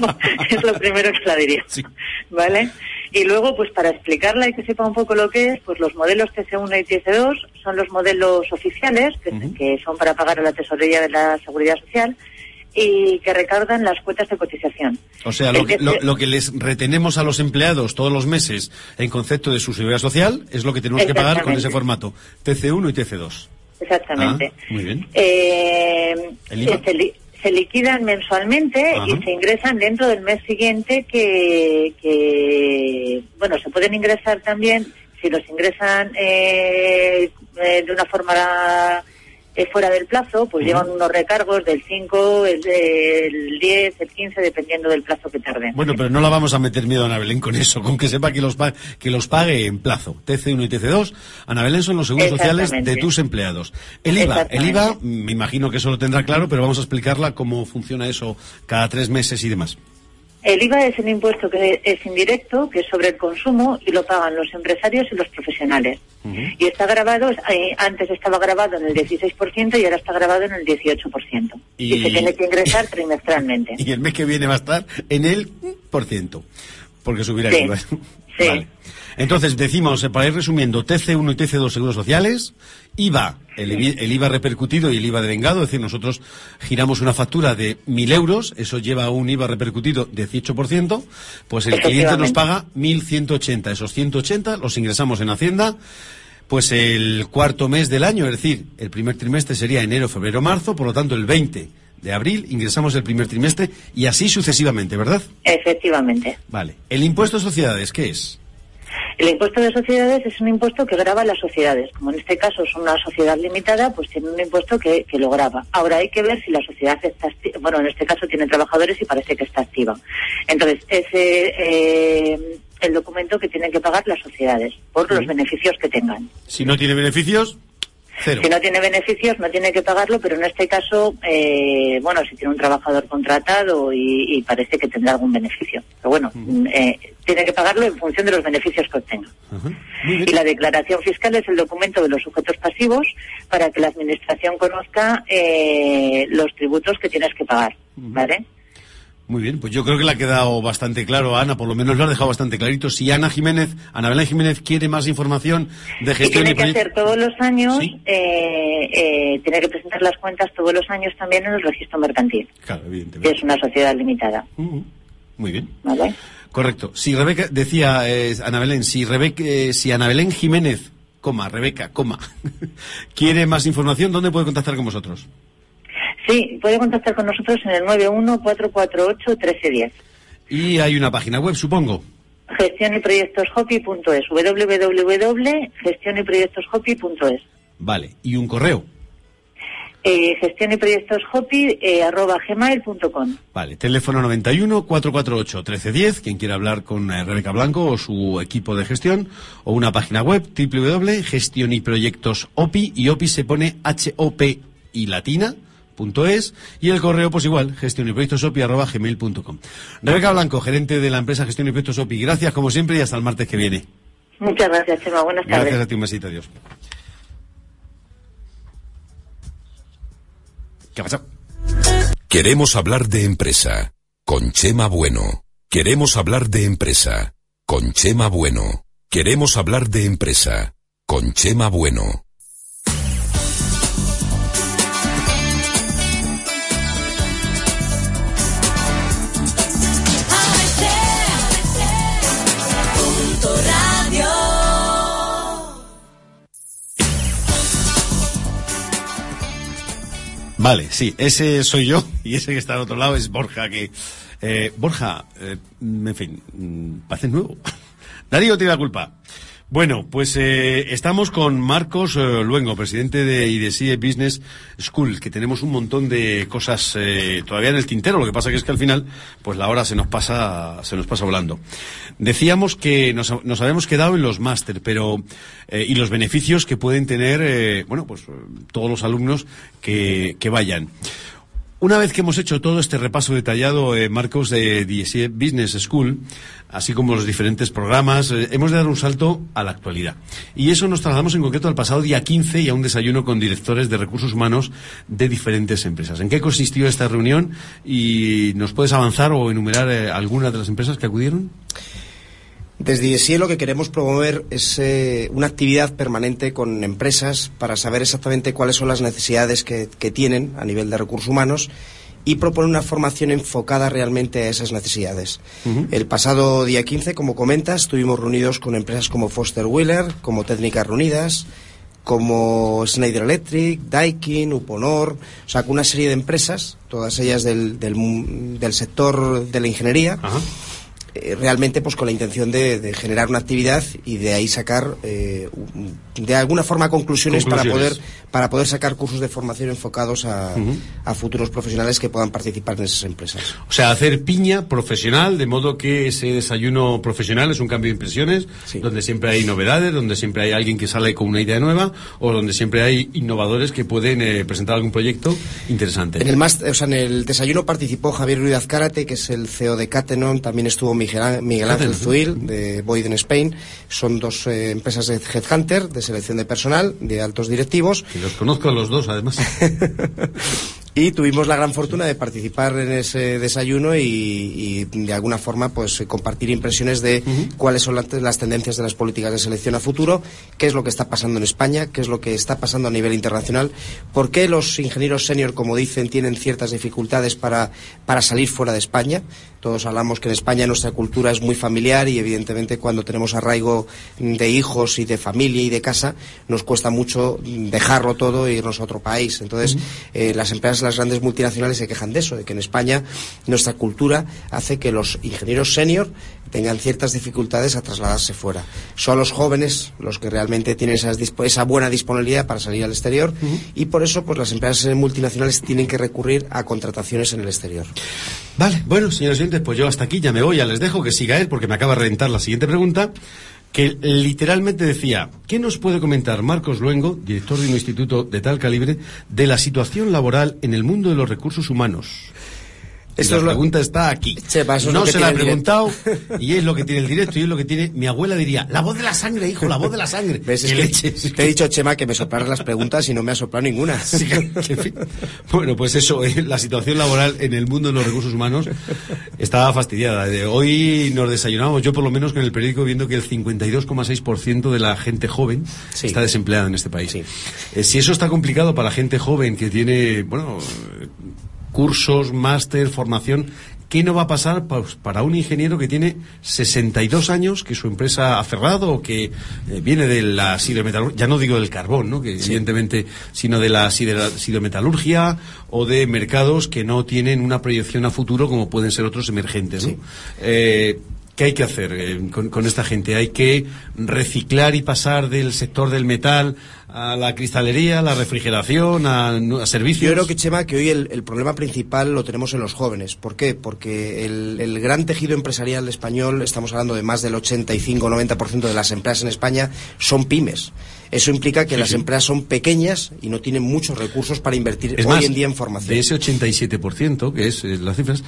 es lo primero que le diría. Sí. ¿Vale? Y luego, pues para explicarla y que sepa un poco lo que es, pues los modelos TC1 y TC2 son los modelos oficiales, que, uh -huh. que son para pagar a la tesorería de la Seguridad Social, y que recargan las cuotas de cotización. O sea, lo que, lo, lo que, les retenemos a los empleados todos los meses en concepto de su seguridad social es lo que tenemos que pagar con ese formato, TC1 y TC2. Exactamente. Ah, muy bien. Eh, se, li se, liquidan mensualmente Ajá. y se ingresan dentro del mes siguiente que, que, bueno, se pueden ingresar también si los ingresan eh, eh, de una forma eh, fuera del plazo, pues uh -huh. llevan unos recargos del 5, el, el 10, el 15, dependiendo del plazo que tarden. Bueno, pero no la vamos a meter miedo a Ana Belén con eso, con que sepa que los, que los pague en plazo. TC1 y TC2, Ana Belén son los seguros sociales de tus empleados. El IVA, el IVA, me imagino que eso lo tendrá claro, pero vamos a explicarla cómo funciona eso cada tres meses y demás. El IVA es un impuesto que es indirecto, que es sobre el consumo y lo pagan los empresarios y los profesionales. Uh -huh. Y está grabado, eh, antes estaba grabado en el 16% y ahora está grabado en el 18%. Y, y se tiene que ingresar trimestralmente. Y el mes que viene va a estar en el por ciento, porque subirá sí. el IVA. Sí. Vale. Entonces, decimos, eh, para ir resumiendo, TC1 y TC2 seguros sociales, IVA, el, el, IVA repercutido y el IVA devengado, es decir, nosotros giramos una factura de 1.000 euros, eso lleva un IVA repercutido de 18%, pues el cliente nos paga 1.180. Esos 180 los ingresamos en Hacienda, pues el cuarto mes del año, es decir, el primer trimestre sería enero, febrero, marzo, por lo tanto el 20 de abril ingresamos el primer trimestre y así sucesivamente, ¿verdad? Efectivamente. Vale. ¿El impuesto de sociedades qué es? El impuesto de sociedades es un impuesto que grava las sociedades. Como en este caso es una sociedad limitada, pues tiene un impuesto que, que lo grava. Ahora hay que ver si la sociedad está. Bueno, en este caso tiene trabajadores y parece que está activa. Entonces, ese eh, el documento que tienen que pagar las sociedades por los beneficios que tengan. Si no tiene beneficios, cero. Si no tiene beneficios, no tiene que pagarlo, pero en este caso, eh, bueno, si tiene un trabajador contratado y, y parece que tendrá algún beneficio. Pero bueno, eh, tiene que pagarlo en función de los beneficios que obtenga. Y la declaración fiscal es el documento de los sujetos pasivos para que la administración conozca eh, los tributos que tienes que pagar. ¿Vale? Muy bien, pues yo creo que le ha quedado bastante claro a Ana, por lo menos lo ha dejado bastante clarito. Si Ana Jiménez, Ana Belén Jiménez quiere más información de Y gestión tiene y que proyectos... hacer todos los años, eh, eh, tiene que presentar las cuentas todos los años también en el registro mercantil, Claro, que evidentemente. es una sociedad limitada. Muy bien. ¿Vale? Correcto. Si Rebeca, decía eh, Ana Belén, si, Rebeca, eh, si Ana Belén Jiménez, coma, Rebeca, coma, quiere más información, ¿dónde puede contactar con vosotros? Sí, puede contactar con nosotros en el 914481310. Y hay una página web, supongo. Gestión y proyectos hopi.es, www.gestionyproyectoshopi.es. Vale. Y un correo. Eh, gestión y proyectos hopi, eh, arroba gmail.com. Vale, teléfono 91 448 1310, quien quiera hablar con eh, Rebeca Blanco o su equipo de gestión, o una página web www.gestión y proyectos OPI, y OPI se pone H-O-P y latina, es, y el correo pues igual, gestión y proyectos OPI arroba gmail.com. Rebeca Blanco, gerente de la empresa Gestión y Proyectos OPI, gracias como siempre y hasta el martes que viene. Muchas gracias, Chema. Buenas tardes. Gracias a ti, un besito, adiós. ¿Qué ha pasado? Queremos hablar de empresa con Chema Bueno. Queremos hablar de empresa con Chema Bueno. Queremos hablar de empresa con Chema Bueno. Vale, sí, ese soy yo y ese que está al otro lado es Borja, que... eh, Borja, eh, en fin, mm, parece nuevo. Darío tiene la culpa. Bueno, pues eh, estamos con Marcos eh, Luengo, presidente de IDESIE Business School, que tenemos un montón de cosas eh, todavía en el tintero. Lo que pasa que es que al final, pues la hora se nos pasa, se nos pasa volando. Decíamos que nos, nos habíamos quedado en los máster, pero eh, y los beneficios que pueden tener, eh, bueno, pues todos los alumnos que, que vayan. Una vez que hemos hecho todo este repaso detallado, eh, Marcos, de Business School, así como los diferentes programas, eh, hemos de dar un salto a la actualidad. Y eso nos trasladamos en concreto al pasado día 15 y a un desayuno con directores de recursos humanos de diferentes empresas. ¿En qué consistió esta reunión? ¿Y nos puedes avanzar o enumerar eh, algunas de las empresas que acudieron? Desde IESIE lo que queremos promover es eh, una actividad permanente con empresas para saber exactamente cuáles son las necesidades que, que tienen a nivel de recursos humanos y proponer una formación enfocada realmente a esas necesidades. El pasado día 15, como comentas, estuvimos reunidos con empresas como Foster Wheeler, como Técnicas Reunidas, como Schneider Electric, Daikin, Uponor, o sea, con una serie de empresas, todas ellas del, del, del sector de la ingeniería, eh, realmente pues con la intención de, de generar una actividad y de ahí sacar eh, de alguna forma conclusiones, para poder para poder sacar cursos de formación enfocados a, Ujú. a futuros profesionales que puedan participar en esas empresas. O sea, hacer piña profesional, de modo que ese desayuno profesional es un cambio de impresiones, donde siempre hay novedades, donde siempre hay alguien que sale con una idea nueva, o donde siempre hay innovadores que pueden eh, presentar algún proyecto interesante. En el, más, o sea, en el desayuno participó Javier Ruiz Azcárate, que es el CEO de Catenon, también estuvo Miguel, Ángel. Zuil, de Boyd en Spain. Son dos eh, empresas de Headhunter, de selección de personal, de altos directivos. Que los conozco a los dos, además. Y tuvimos la gran fortuna de participar en ese desayuno y, y de alguna forma pues eh, compartir impresiones de cuáles son las, las tendencias de las políticas de selección a futuro, qué es lo que está pasando en España, qué es lo que está pasando a nivel internacional, por qué los ingenieros senior, como dicen, tienen ciertas dificultades para, para salir fuera de España. Todos hablamos que en España nuestra cultura es muy familiar y evidentemente cuando tenemos arraigo de hijos y de familia y de casa nos cuesta mucho dejarlo todo e irnos a otro país. Entonces eh, las empresas, las grandes multinacionales se quejan de eso, de que en España nuestra cultura hace que los ingenieros senior tengan ciertas dificultades a trasladarse fuera. Son los jóvenes los que realmente tienen esas esa buena disponibilidad para salir al exterior y por eso pues las empresas multinacionales tienen que recurrir a contrataciones en el exterior. Vale, bueno, señores oyentes, pues yo hasta aquí ya me voy, ya les dejo que siga él porque me acaba de reventar la siguiente pregunta, que literalmente decía, ¿qué nos puede comentar Marcos Luengo, director de un instituto de tal calibre, de la situación laboral en el mundo de los recursos humanos? Esto la es lo- pregunta está aquí. Chepa, no se la he directo. preguntado y es lo que tiene el directo y es lo que tiene. Mi abuela diría, la voz de la sangre, hijo, la voz de la sangre. ¿Ves? Es ¡Qué que leches! te he dicho, Chema, que me soplaras las preguntas y no me ha soplado ninguna. Sí, que-. Bueno, pues eso, eh, la situación laboral en el mundo de los recursos humanos está fastidiada. De hoy nos desayunamos, yo por lo menos con el periódico, viendo que el 52,6% de la gente joven está desempleada en este país. Eh, si eso está complicado para la gente joven que tiene, bueno, cursos, máster, formación, ¿qué no va a pasar para un ingeniero que tiene 62 años, que su empresa ha cerrado o que eh, viene de la siderometalurgia, ya no digo del carbón, ¿no? que evidentemente, sino de la siderometalurgia o de mercados que no tienen una proyección a futuro como pueden ser otros emergentes. ¿no? Eh, ¿Qué hay que hacer eh, con, esta gente? ¿Hay que reciclar y pasar del sector del metal a la cristalería, a la refrigeración, a, servicios? Yo creo que, Chema, que hoy el, problema principal lo tenemos en los jóvenes. ¿Por qué? Porque el, el gran tejido empresarial español, estamos hablando de más del 85-90% de las empresas en España, son pymes. Eso implica que Sí, las sí. empresas son pequeñas y no tienen muchos recursos para invertir Es hoy más, en día en formación. De ese 87%, que es eh, las cifras,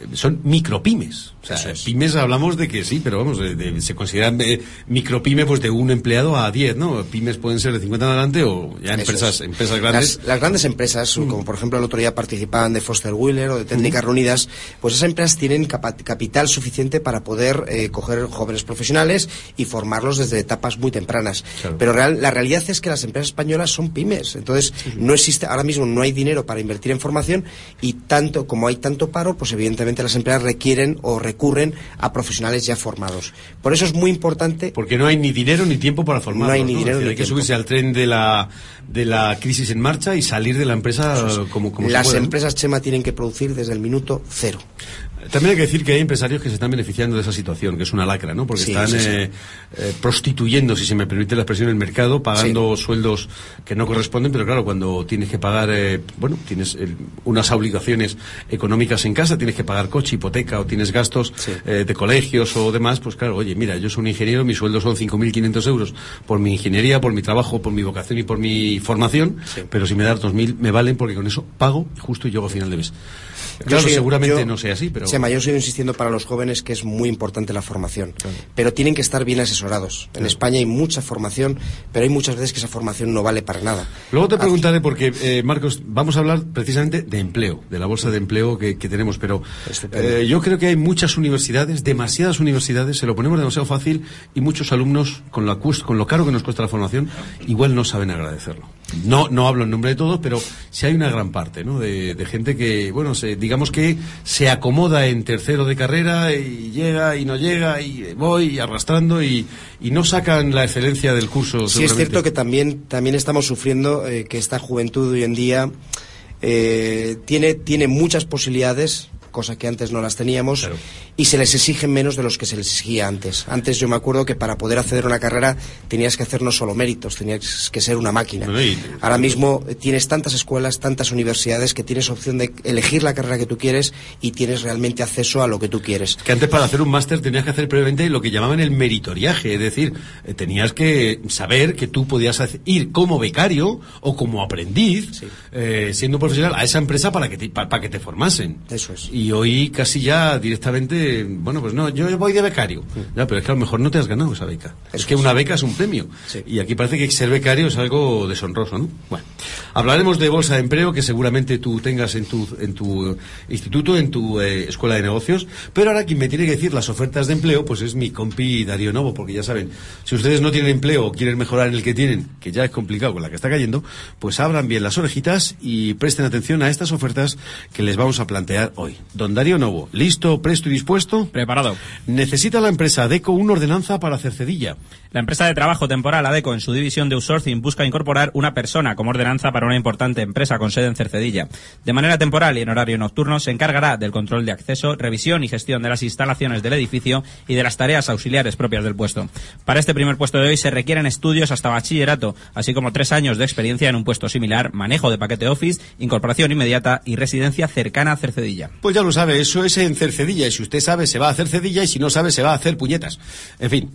eh, son micropymes. O sea, pymes hablamos de que sí, pero vamos, de- de- se consideran eh, micropyme pues de un empleado a 10, ¿no? Pymes pueden ser de 50 en adelante o ya empresas, es. empresas grandes. Las, las grandes empresas, como por ejemplo el otro día participaban de Foster Wheeler o de Técnicas Reunidas, pues esas empresas tienen capital suficiente para poder eh, coger jóvenes profesionales y formarlos desde etapas muy tempranas. Pero real- la realidad es que las empresas españolas son pymes, entonces no existe, ahora mismo no hay dinero para invertir en formación y tanto como hay tanto paro, pues evidentemente las empresas requieren o recurren a profesionales ya formados. Por eso es muy importante. Porque no hay ni dinero ni tiempo para formarlos. No hay ni dinero Es decir, ni hay que subirse al tren de la, de la crisis en marcha y salir de la empresa como, como se Las empresas, Chema, tienen que producir desde el minuto cero. También hay que decir que hay empresarios que se están beneficiando de esa situación, que es una lacra, ¿no? Porque Sí, están sí, sí. eh, eh, prostituyendo, si se me permite la expresión, el mercado, pagando sueldos que no corresponden, pero claro, cuando tienes que pagar, eh, bueno, tienes eh, unas obligaciones económicas en casa, tienes que pagar coche, hipoteca o tienes gastos eh, de colegios o demás, pues claro, oye, mira, yo soy un ingeniero, mi sueldo son 5.500 euros por mi ingeniería, por mi trabajo, por mi vocación y por mi formación, pero si me das 2.000 me valen porque con eso pago y justo llego a final de mes. Claro, Yo soy- seguramente yo- no sea así, pero... Chema, yo sigo insistiendo para los jóvenes que es muy importante la formación, pero tienen que estar bien asesorados. En España hay mucha formación, pero hay muchas veces que esa formación no vale para nada. Luego te preguntaré, porque, eh, Marcos, vamos a hablar precisamente de empleo, de la bolsa de empleo que, que tenemos, pero eh, yo creo que hay muchas universidades, demasiadas universidades, se lo ponemos demasiado fácil y muchos alumnos, con, la, con lo caro que nos cuesta la formación, igual no saben agradecerlo. No, no hablo en nombre de todos, pero sí hay una gran parte ¿no? de, de gente que, bueno, se, digamos que se acomoda en tercero de carrera y llega y no llega y voy arrastrando y, y no sacan la excelencia del curso. Sí es cierto que también, también estamos sufriendo eh, que esta juventud hoy en día eh, tiene, tiene muchas posibilidades, cosa que antes no las teníamos, y se les exigen menos de los que se les exigía antes. Antes yo me acuerdo que para poder acceder a una carrera tenías que hacer no solo méritos, tenías que ser una máquina. Ahora mismo eh, tienes tantas escuelas, tantas universidades que tienes opción de elegir la carrera que tú quieres y tienes realmente acceso a lo que tú quieres. Que antes para hacer un máster tenías que hacer previamente lo que llamaban el meritoriaje, es decir, eh, tenías que saber que tú podías ir como becario o como aprendiz, eh, siendo profesional, a esa empresa para que te, pa- para, que te formasen. Eso es. Y hoy casi ya directamente bueno, pues no, yo voy de becario. Ya, pero es que a lo mejor no te has ganado esa beca. Es que una beca es un premio. Y aquí parece que ser becario es algo deshonroso, ¿no? Bueno, hablaremos de bolsa de empleo que seguramente tú tengas en tu, en tu instituto, en tu eh, escuela de negocios. Pero ahora quien me tiene que decir las ofertas de empleo, pues es mi compi Darío Novo, porque ya saben, si ustedes no tienen empleo o quieren mejorar en el que tienen, que ya es complicado con la que está cayendo, pues abran bien las orejitas y presten atención a estas ofertas que les vamos a plantear hoy. Don Darío Novo, ¿listo, presto y dispuesto? Preparado. Necesita la empresa Adeco una ordenanza para Cercedilla. La empresa de trabajo temporal ADECO en su división de outsourcing busca incorporar una persona como ordenanza para una importante empresa con sede en Cercedilla. De manera temporal y en horario nocturno se encargará del control de acceso, revisión y gestión de las instalaciones del edificio y de las tareas auxiliares propias del puesto. Para este primer puesto de hoy se requieren estudios hasta bachillerato, así como tres años de experiencia en un puesto similar, manejo de paquete Office, incorporación inmediata y residencia cercana a Cercedilla. Pues ya lo sabe, eso es en Cercedilla y si usted sabe se va a Cercedilla y si no sabe se va a hacer puñetas. En fin,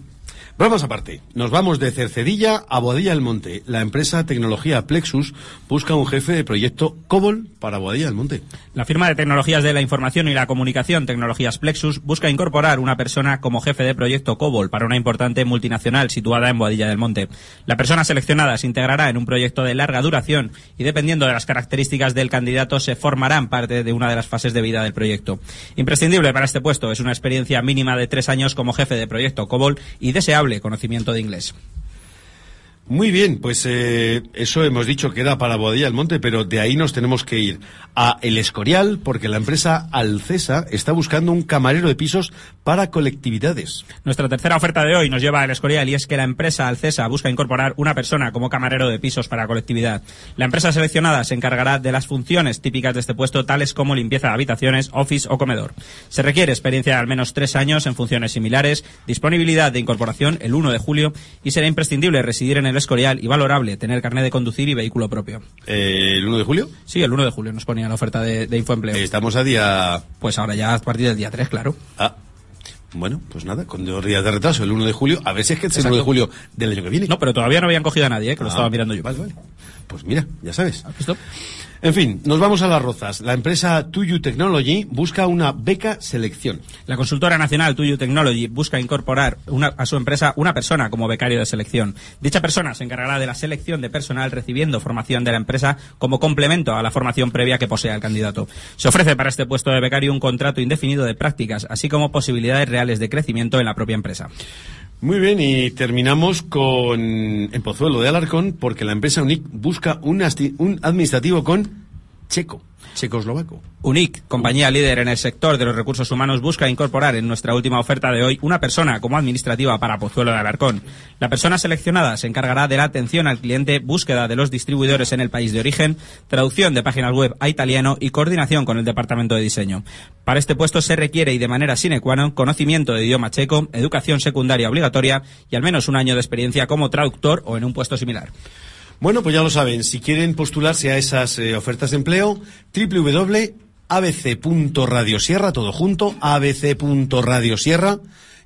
Vamos aparte. Nos vamos de Cercedilla a Boadilla del Monte. La empresa Tecnología Plexus busca un jefe de proyecto COBOL para Boadilla del Monte. La firma de tecnologías de la información y la comunicación Tecnologías Plexus busca incorporar una persona como jefe de proyecto COBOL para una importante multinacional situada en Boadilla del Monte. La persona seleccionada se integrará en un proyecto de larga duración y dependiendo de las características del candidato se formarán parte de una de las fases de vida del proyecto. Imprescindible para este puesto es una experiencia mínima de tres años como jefe de proyecto COBOL y deseable conocimiento de inglés. Muy bien, pues eh, eso hemos dicho que era para Boadilla del Monte, pero de ahí nos tenemos que ir a El Escorial, porque la empresa Alcesa está buscando un camarero de pisos para colectividades. Nuestra tercera oferta de hoy nos lleva a El Escorial y es que la empresa Alcesa busca incorporar una persona como camarero de pisos para colectividad. La empresa seleccionada se encargará de las funciones típicas de este puesto, tales como limpieza de habitaciones, office o comedor. Se requiere experiencia de al menos tres años en funciones similares, disponibilidad de incorporación el 1 de julio y será imprescindible residir en el Escorial y valorable tener carnet de conducir y vehículo propio. Eh, ¿El 1 de julio? Sí, el 1 de julio nos ponía la oferta de, de Infoempleo. Estamos a día... Pues ahora ya a partir del día 3, claro. Ah. Bueno, pues nada, con dos días de retraso, el 1 de julio, a ver si es que es el 1 de julio del año que viene. No, pero todavía no habían cogido a nadie, ¿eh? que lo Ah, estaba mirando yo. Vale, vale. Pues mira, ya sabes. ¿Has visto? En fin, nos vamos a las rozas. La empresa Tuyu Technology busca una beca selección. La consultora nacional Tuyo Technology busca incorporar una- a su empresa una persona como becario de selección. Dicha persona se encargará de la selección de personal recibiendo formación de la empresa como complemento a la formación previa que posea el candidato. Se ofrece para este puesto de becario un contrato indefinido de prácticas, así como posibilidades reales de crecimiento en la propia empresa. Muy bien, y terminamos con en Pozuelo de Alarcón, porque la empresa UNIC busca un, un administrativo con checo, checoslovaco. UNIC, compañía líder en el sector de los recursos humanos, busca incorporar en nuestra última oferta de hoy una persona como administrativa para Pozuelo de Alarcón. La persona seleccionada se encargará de la atención al cliente, búsqueda de los distribuidores en el país de origen, traducción de páginas web a italiano y coordinación con el departamento de diseño. Para este puesto se requiere y de manera sine qua non conocimiento de idioma checo, educación secundaria obligatoria y al menos un año de experiencia como traductor o en un puesto similar. Bueno, pues ya lo saben, si quieren postularse a esas eh, ofertas de empleo, www.abc.radiosierra, todo junto, abc.radiosierra,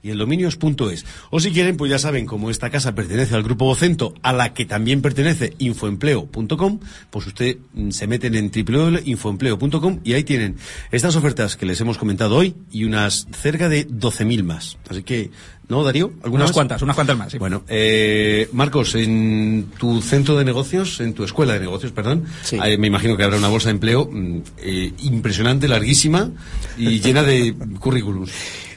y el dominio es punto .es. O si quieren, pues ya saben, como esta casa pertenece al grupo Vocento, a la que también pertenece infoempleo.com, pues usted mm, se meten en www.infoempleo.com y ahí tienen estas ofertas que les hemos comentado hoy y unas cerca de 12.000 más. Así que, ¿no, Darío? ¿Algunas Unas más? cuantas, unas cuantas más. sí. Bueno, eh, Marcos, en tu centro de negocios, en tu escuela de negocios, perdón, eh, me imagino que habrá una bolsa de empleo mm, eh, impresionante, larguísima y llena de currículums.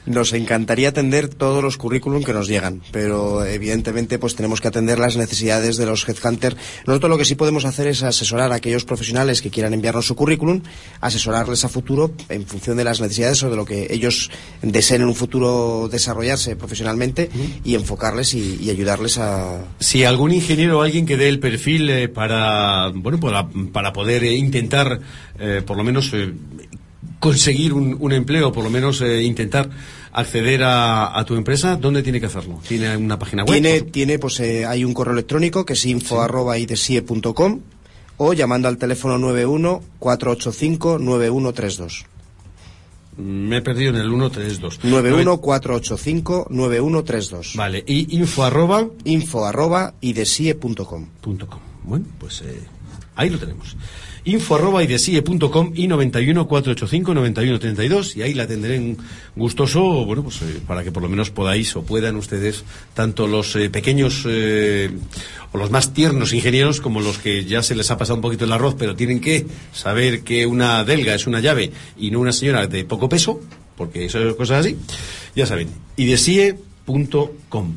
Nos encantaría atender todos los currículum que nos llegan, pero evidentemente pues tenemos que atender las necesidades de los headhunters. Nosotros lo que sí podemos hacer es asesorar a aquellos profesionales que quieran enviarnos su currículum, asesorarles a futuro en función de las necesidades o de lo que ellos deseen en un futuro desarrollarse profesionalmente y enfocarles y, y ayudarles a, Si algún ingeniero o alguien que dé el perfil eh, para, bueno, para, para poder intentar, eh, por lo menos, eh, conseguir un, un empleo, por lo menos eh, intentar acceder a, a tu empresa, ¿dónde tiene que hacerlo? ¿Tiene una página web? Tiene, tiene pues eh, hay un correo electrónico que es info arroba idesie.com o llamando al teléfono 91 485 9132. Me he perdido en el 132. 91 485 9132. Vale, y info arroba info arroba idesie.com. Punto com. Bueno, pues eh, Ahí lo tenemos info arroba idesie.com y 91 485 91 32 y ahí la tendré gustoso, bueno, pues eh, para que por lo menos podáis o puedan ustedes, tanto los eh, pequeños eh, o los más tiernos ingenieros como los que ya se les ha pasado un poquito el arroz, pero tienen que saber que una delga es una llave y no una señora de poco peso, porque eso es cosas así, ya saben, idesie.com.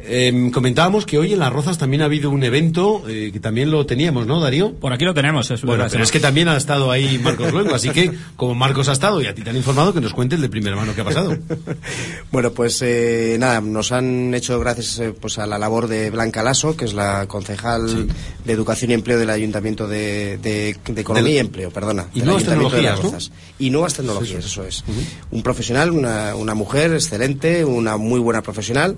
Eh, comentábamos que hoy en Las Rozas también ha habido un evento eh, que también lo teníamos, ¿no, Darío? Por aquí lo tenemos. Es bueno, pero es que también ha estado ahí Marcos luego, así que como Marcos ha estado y a ti te han informado, que nos cuentes de primera mano qué ha pasado. bueno, pues eh, nada, nos han hecho gracias eh, pues a la labor de Blanca Lasso, que es la concejal de Educación y Empleo del Ayuntamiento de, de, Economía y Empleo, perdona. Y nuevas tecnologías, ¿no? Y nuevas tecnologías, eso, es. Un profesional, una, una mujer excelente, una muy buena profesional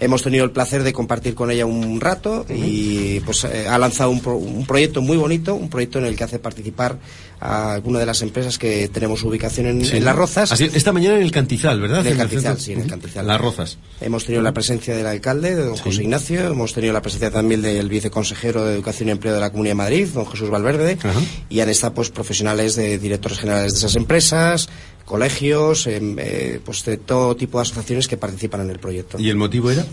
hemos tenido el placer de compartir con ella un rato y pues eh, ha lanzado un, un, proyecto muy bonito, un proyecto en el que hace participar a alguna de las empresas que tenemos ubicación en, Las Rozas. esta mañana en el Cantizal, ¿verdad? En el Cantizal, sí, en el Cantizal. Las Rozas. Hemos tenido la presencia del alcalde, de don José Ignacio, hemos tenido la presencia también del viceconsejero de Educación y Empleo de la Comunidad de Madrid, don Jesús Valverde, y han estado pues profesionales de directores generales de esas empresas, colegios, eh, pues de todo tipo de asociaciones que participan en el proyecto. ¿Y el motivo era?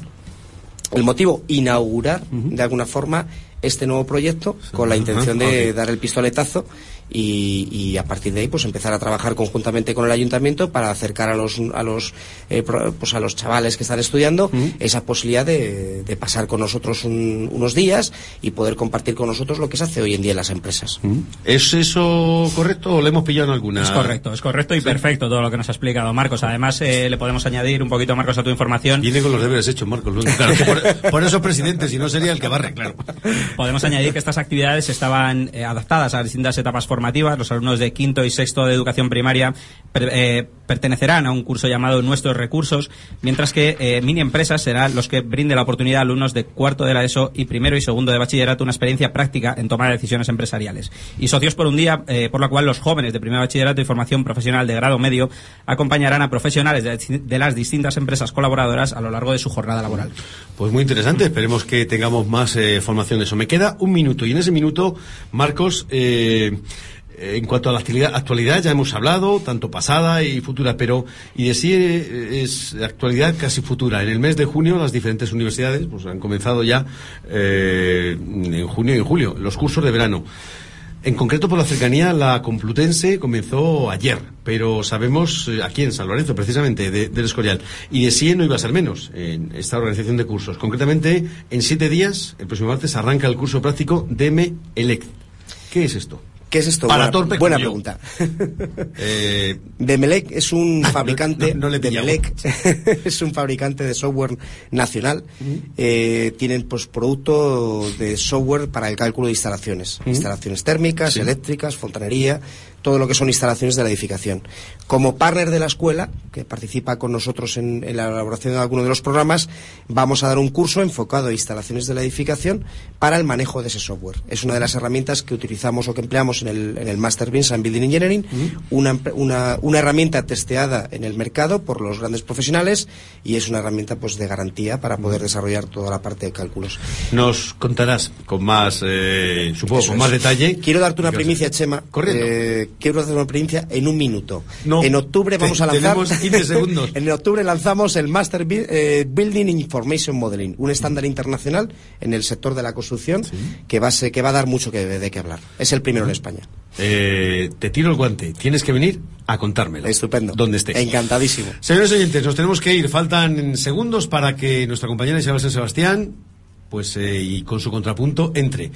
El motivo, inaugurar de alguna forma este nuevo proyecto con la intención de dar el pistoletazo y, a partir de ahí pues empezar a trabajar conjuntamente con el ayuntamiento para acercar a los a los eh, pues a los chavales que están estudiando esa posibilidad de, pasar con nosotros unos días y poder compartir con nosotros lo que se hace hoy en día en las empresas. ¿es eso correcto o le hemos pillado en alguna? es correcto es correcto y perfecto todo lo que nos ha explicado Marcos. Además eh, le podemos añadir un poquito Marcos a tu información. Viene con los deberes hechos Marcos claro, por, por, eso presidente si no sería el que barre claro. Podemos añadir que estas actividades estaban eh, adaptadas a distintas etapas formativas. Los alumnos de quinto y sexto de educación primaria eh, pertenecerán a un curso llamado Nuestros Recursos, mientras que eh, mini empresas serán los que brinden la oportunidad a alumnos de cuarto de la ESO y primero y segundo de bachillerato una experiencia práctica en tomar decisiones empresariales. Y socios por un día, por la cual los jóvenes de primer bachillerato y formación profesional de grado medio acompañarán a profesionales de, de las distintas empresas colaboradoras a lo largo de su jornada laboral. Pues muy interesante. Esperemos que tengamos más formación de eso. Me queda un minuto y en ese minuto, Marcos, eh, en cuanto a la actualidad, ya hemos hablado, tanto pasada y futura, pero y de eh, es actualidad casi futura. En el mes de junio las diferentes universidades pues, han comenzado ya eh, en junio y en julio los cursos de verano. En concreto, por la cercanía, la Complutense comenzó ayer, pero sabemos aquí en San Lorenzo, precisamente, del Escorial. Y de sí no iba a ser menos en esta organización de cursos. Concretamente, en siete días, el próximo martes, arranca el curso práctico DEME ELECT. ¿Qué es esto? ¿Qué es esto? Para buena, buena pregunta. eh, Demelec es un fabricante. No, es un fabricante de software nacional. eh, tienen pues producto de software para el cálculo de instalaciones, instalaciones térmicas, eléctricas, fontanería todo lo que son instalaciones de la edificación. Como partner de la escuela, que participa con nosotros en, la elaboración de alguno de los programas, vamos a dar un curso enfocado a instalaciones de la edificación para el manejo de ese software. Es una de las herramientas que utilizamos o que empleamos en el, en el Master Beans and Building Engineering, una, una, una, herramienta testeada en el mercado por los grandes profesionales y es una herramienta pues de garantía para poder desarrollar toda la parte de cálculos. Nos contarás con más, eh, supongo, con más detalle. Quiero darte una primicia, Chema. Correcto. Eh, quiero hacer una experiencia en un minuto. En octubre vamos a lanzar. 15 segundos. en octubre lanzamos el Master eh, Building Information Modeling, un estándar internacional en el sector de la construcción que, va a que va a dar mucho que, de qué hablar. Es el primero en España. Eh, te tiro el guante. Tienes que venir a contármelo. Estupendo. Donde estés. Encantadísimo. Señores oyentes, nos tenemos que ir. Faltan segundos para que nuestra compañera Isabel San Sebastián, pues, eh, y con su contrapunto, entre.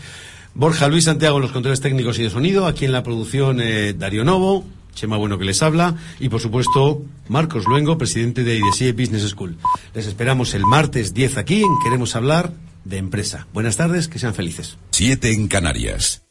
Borja Luis Santiago en los controles técnicos y de sonido, aquí en la producción eh, Darío Novo, Chema Bueno que les habla y por supuesto Marcos Luengo, presidente de IDESIE Business School. Les esperamos el martes 10 aquí en Queremos hablar de empresa. Buenas tardes, que sean felices. Siete en Canarias.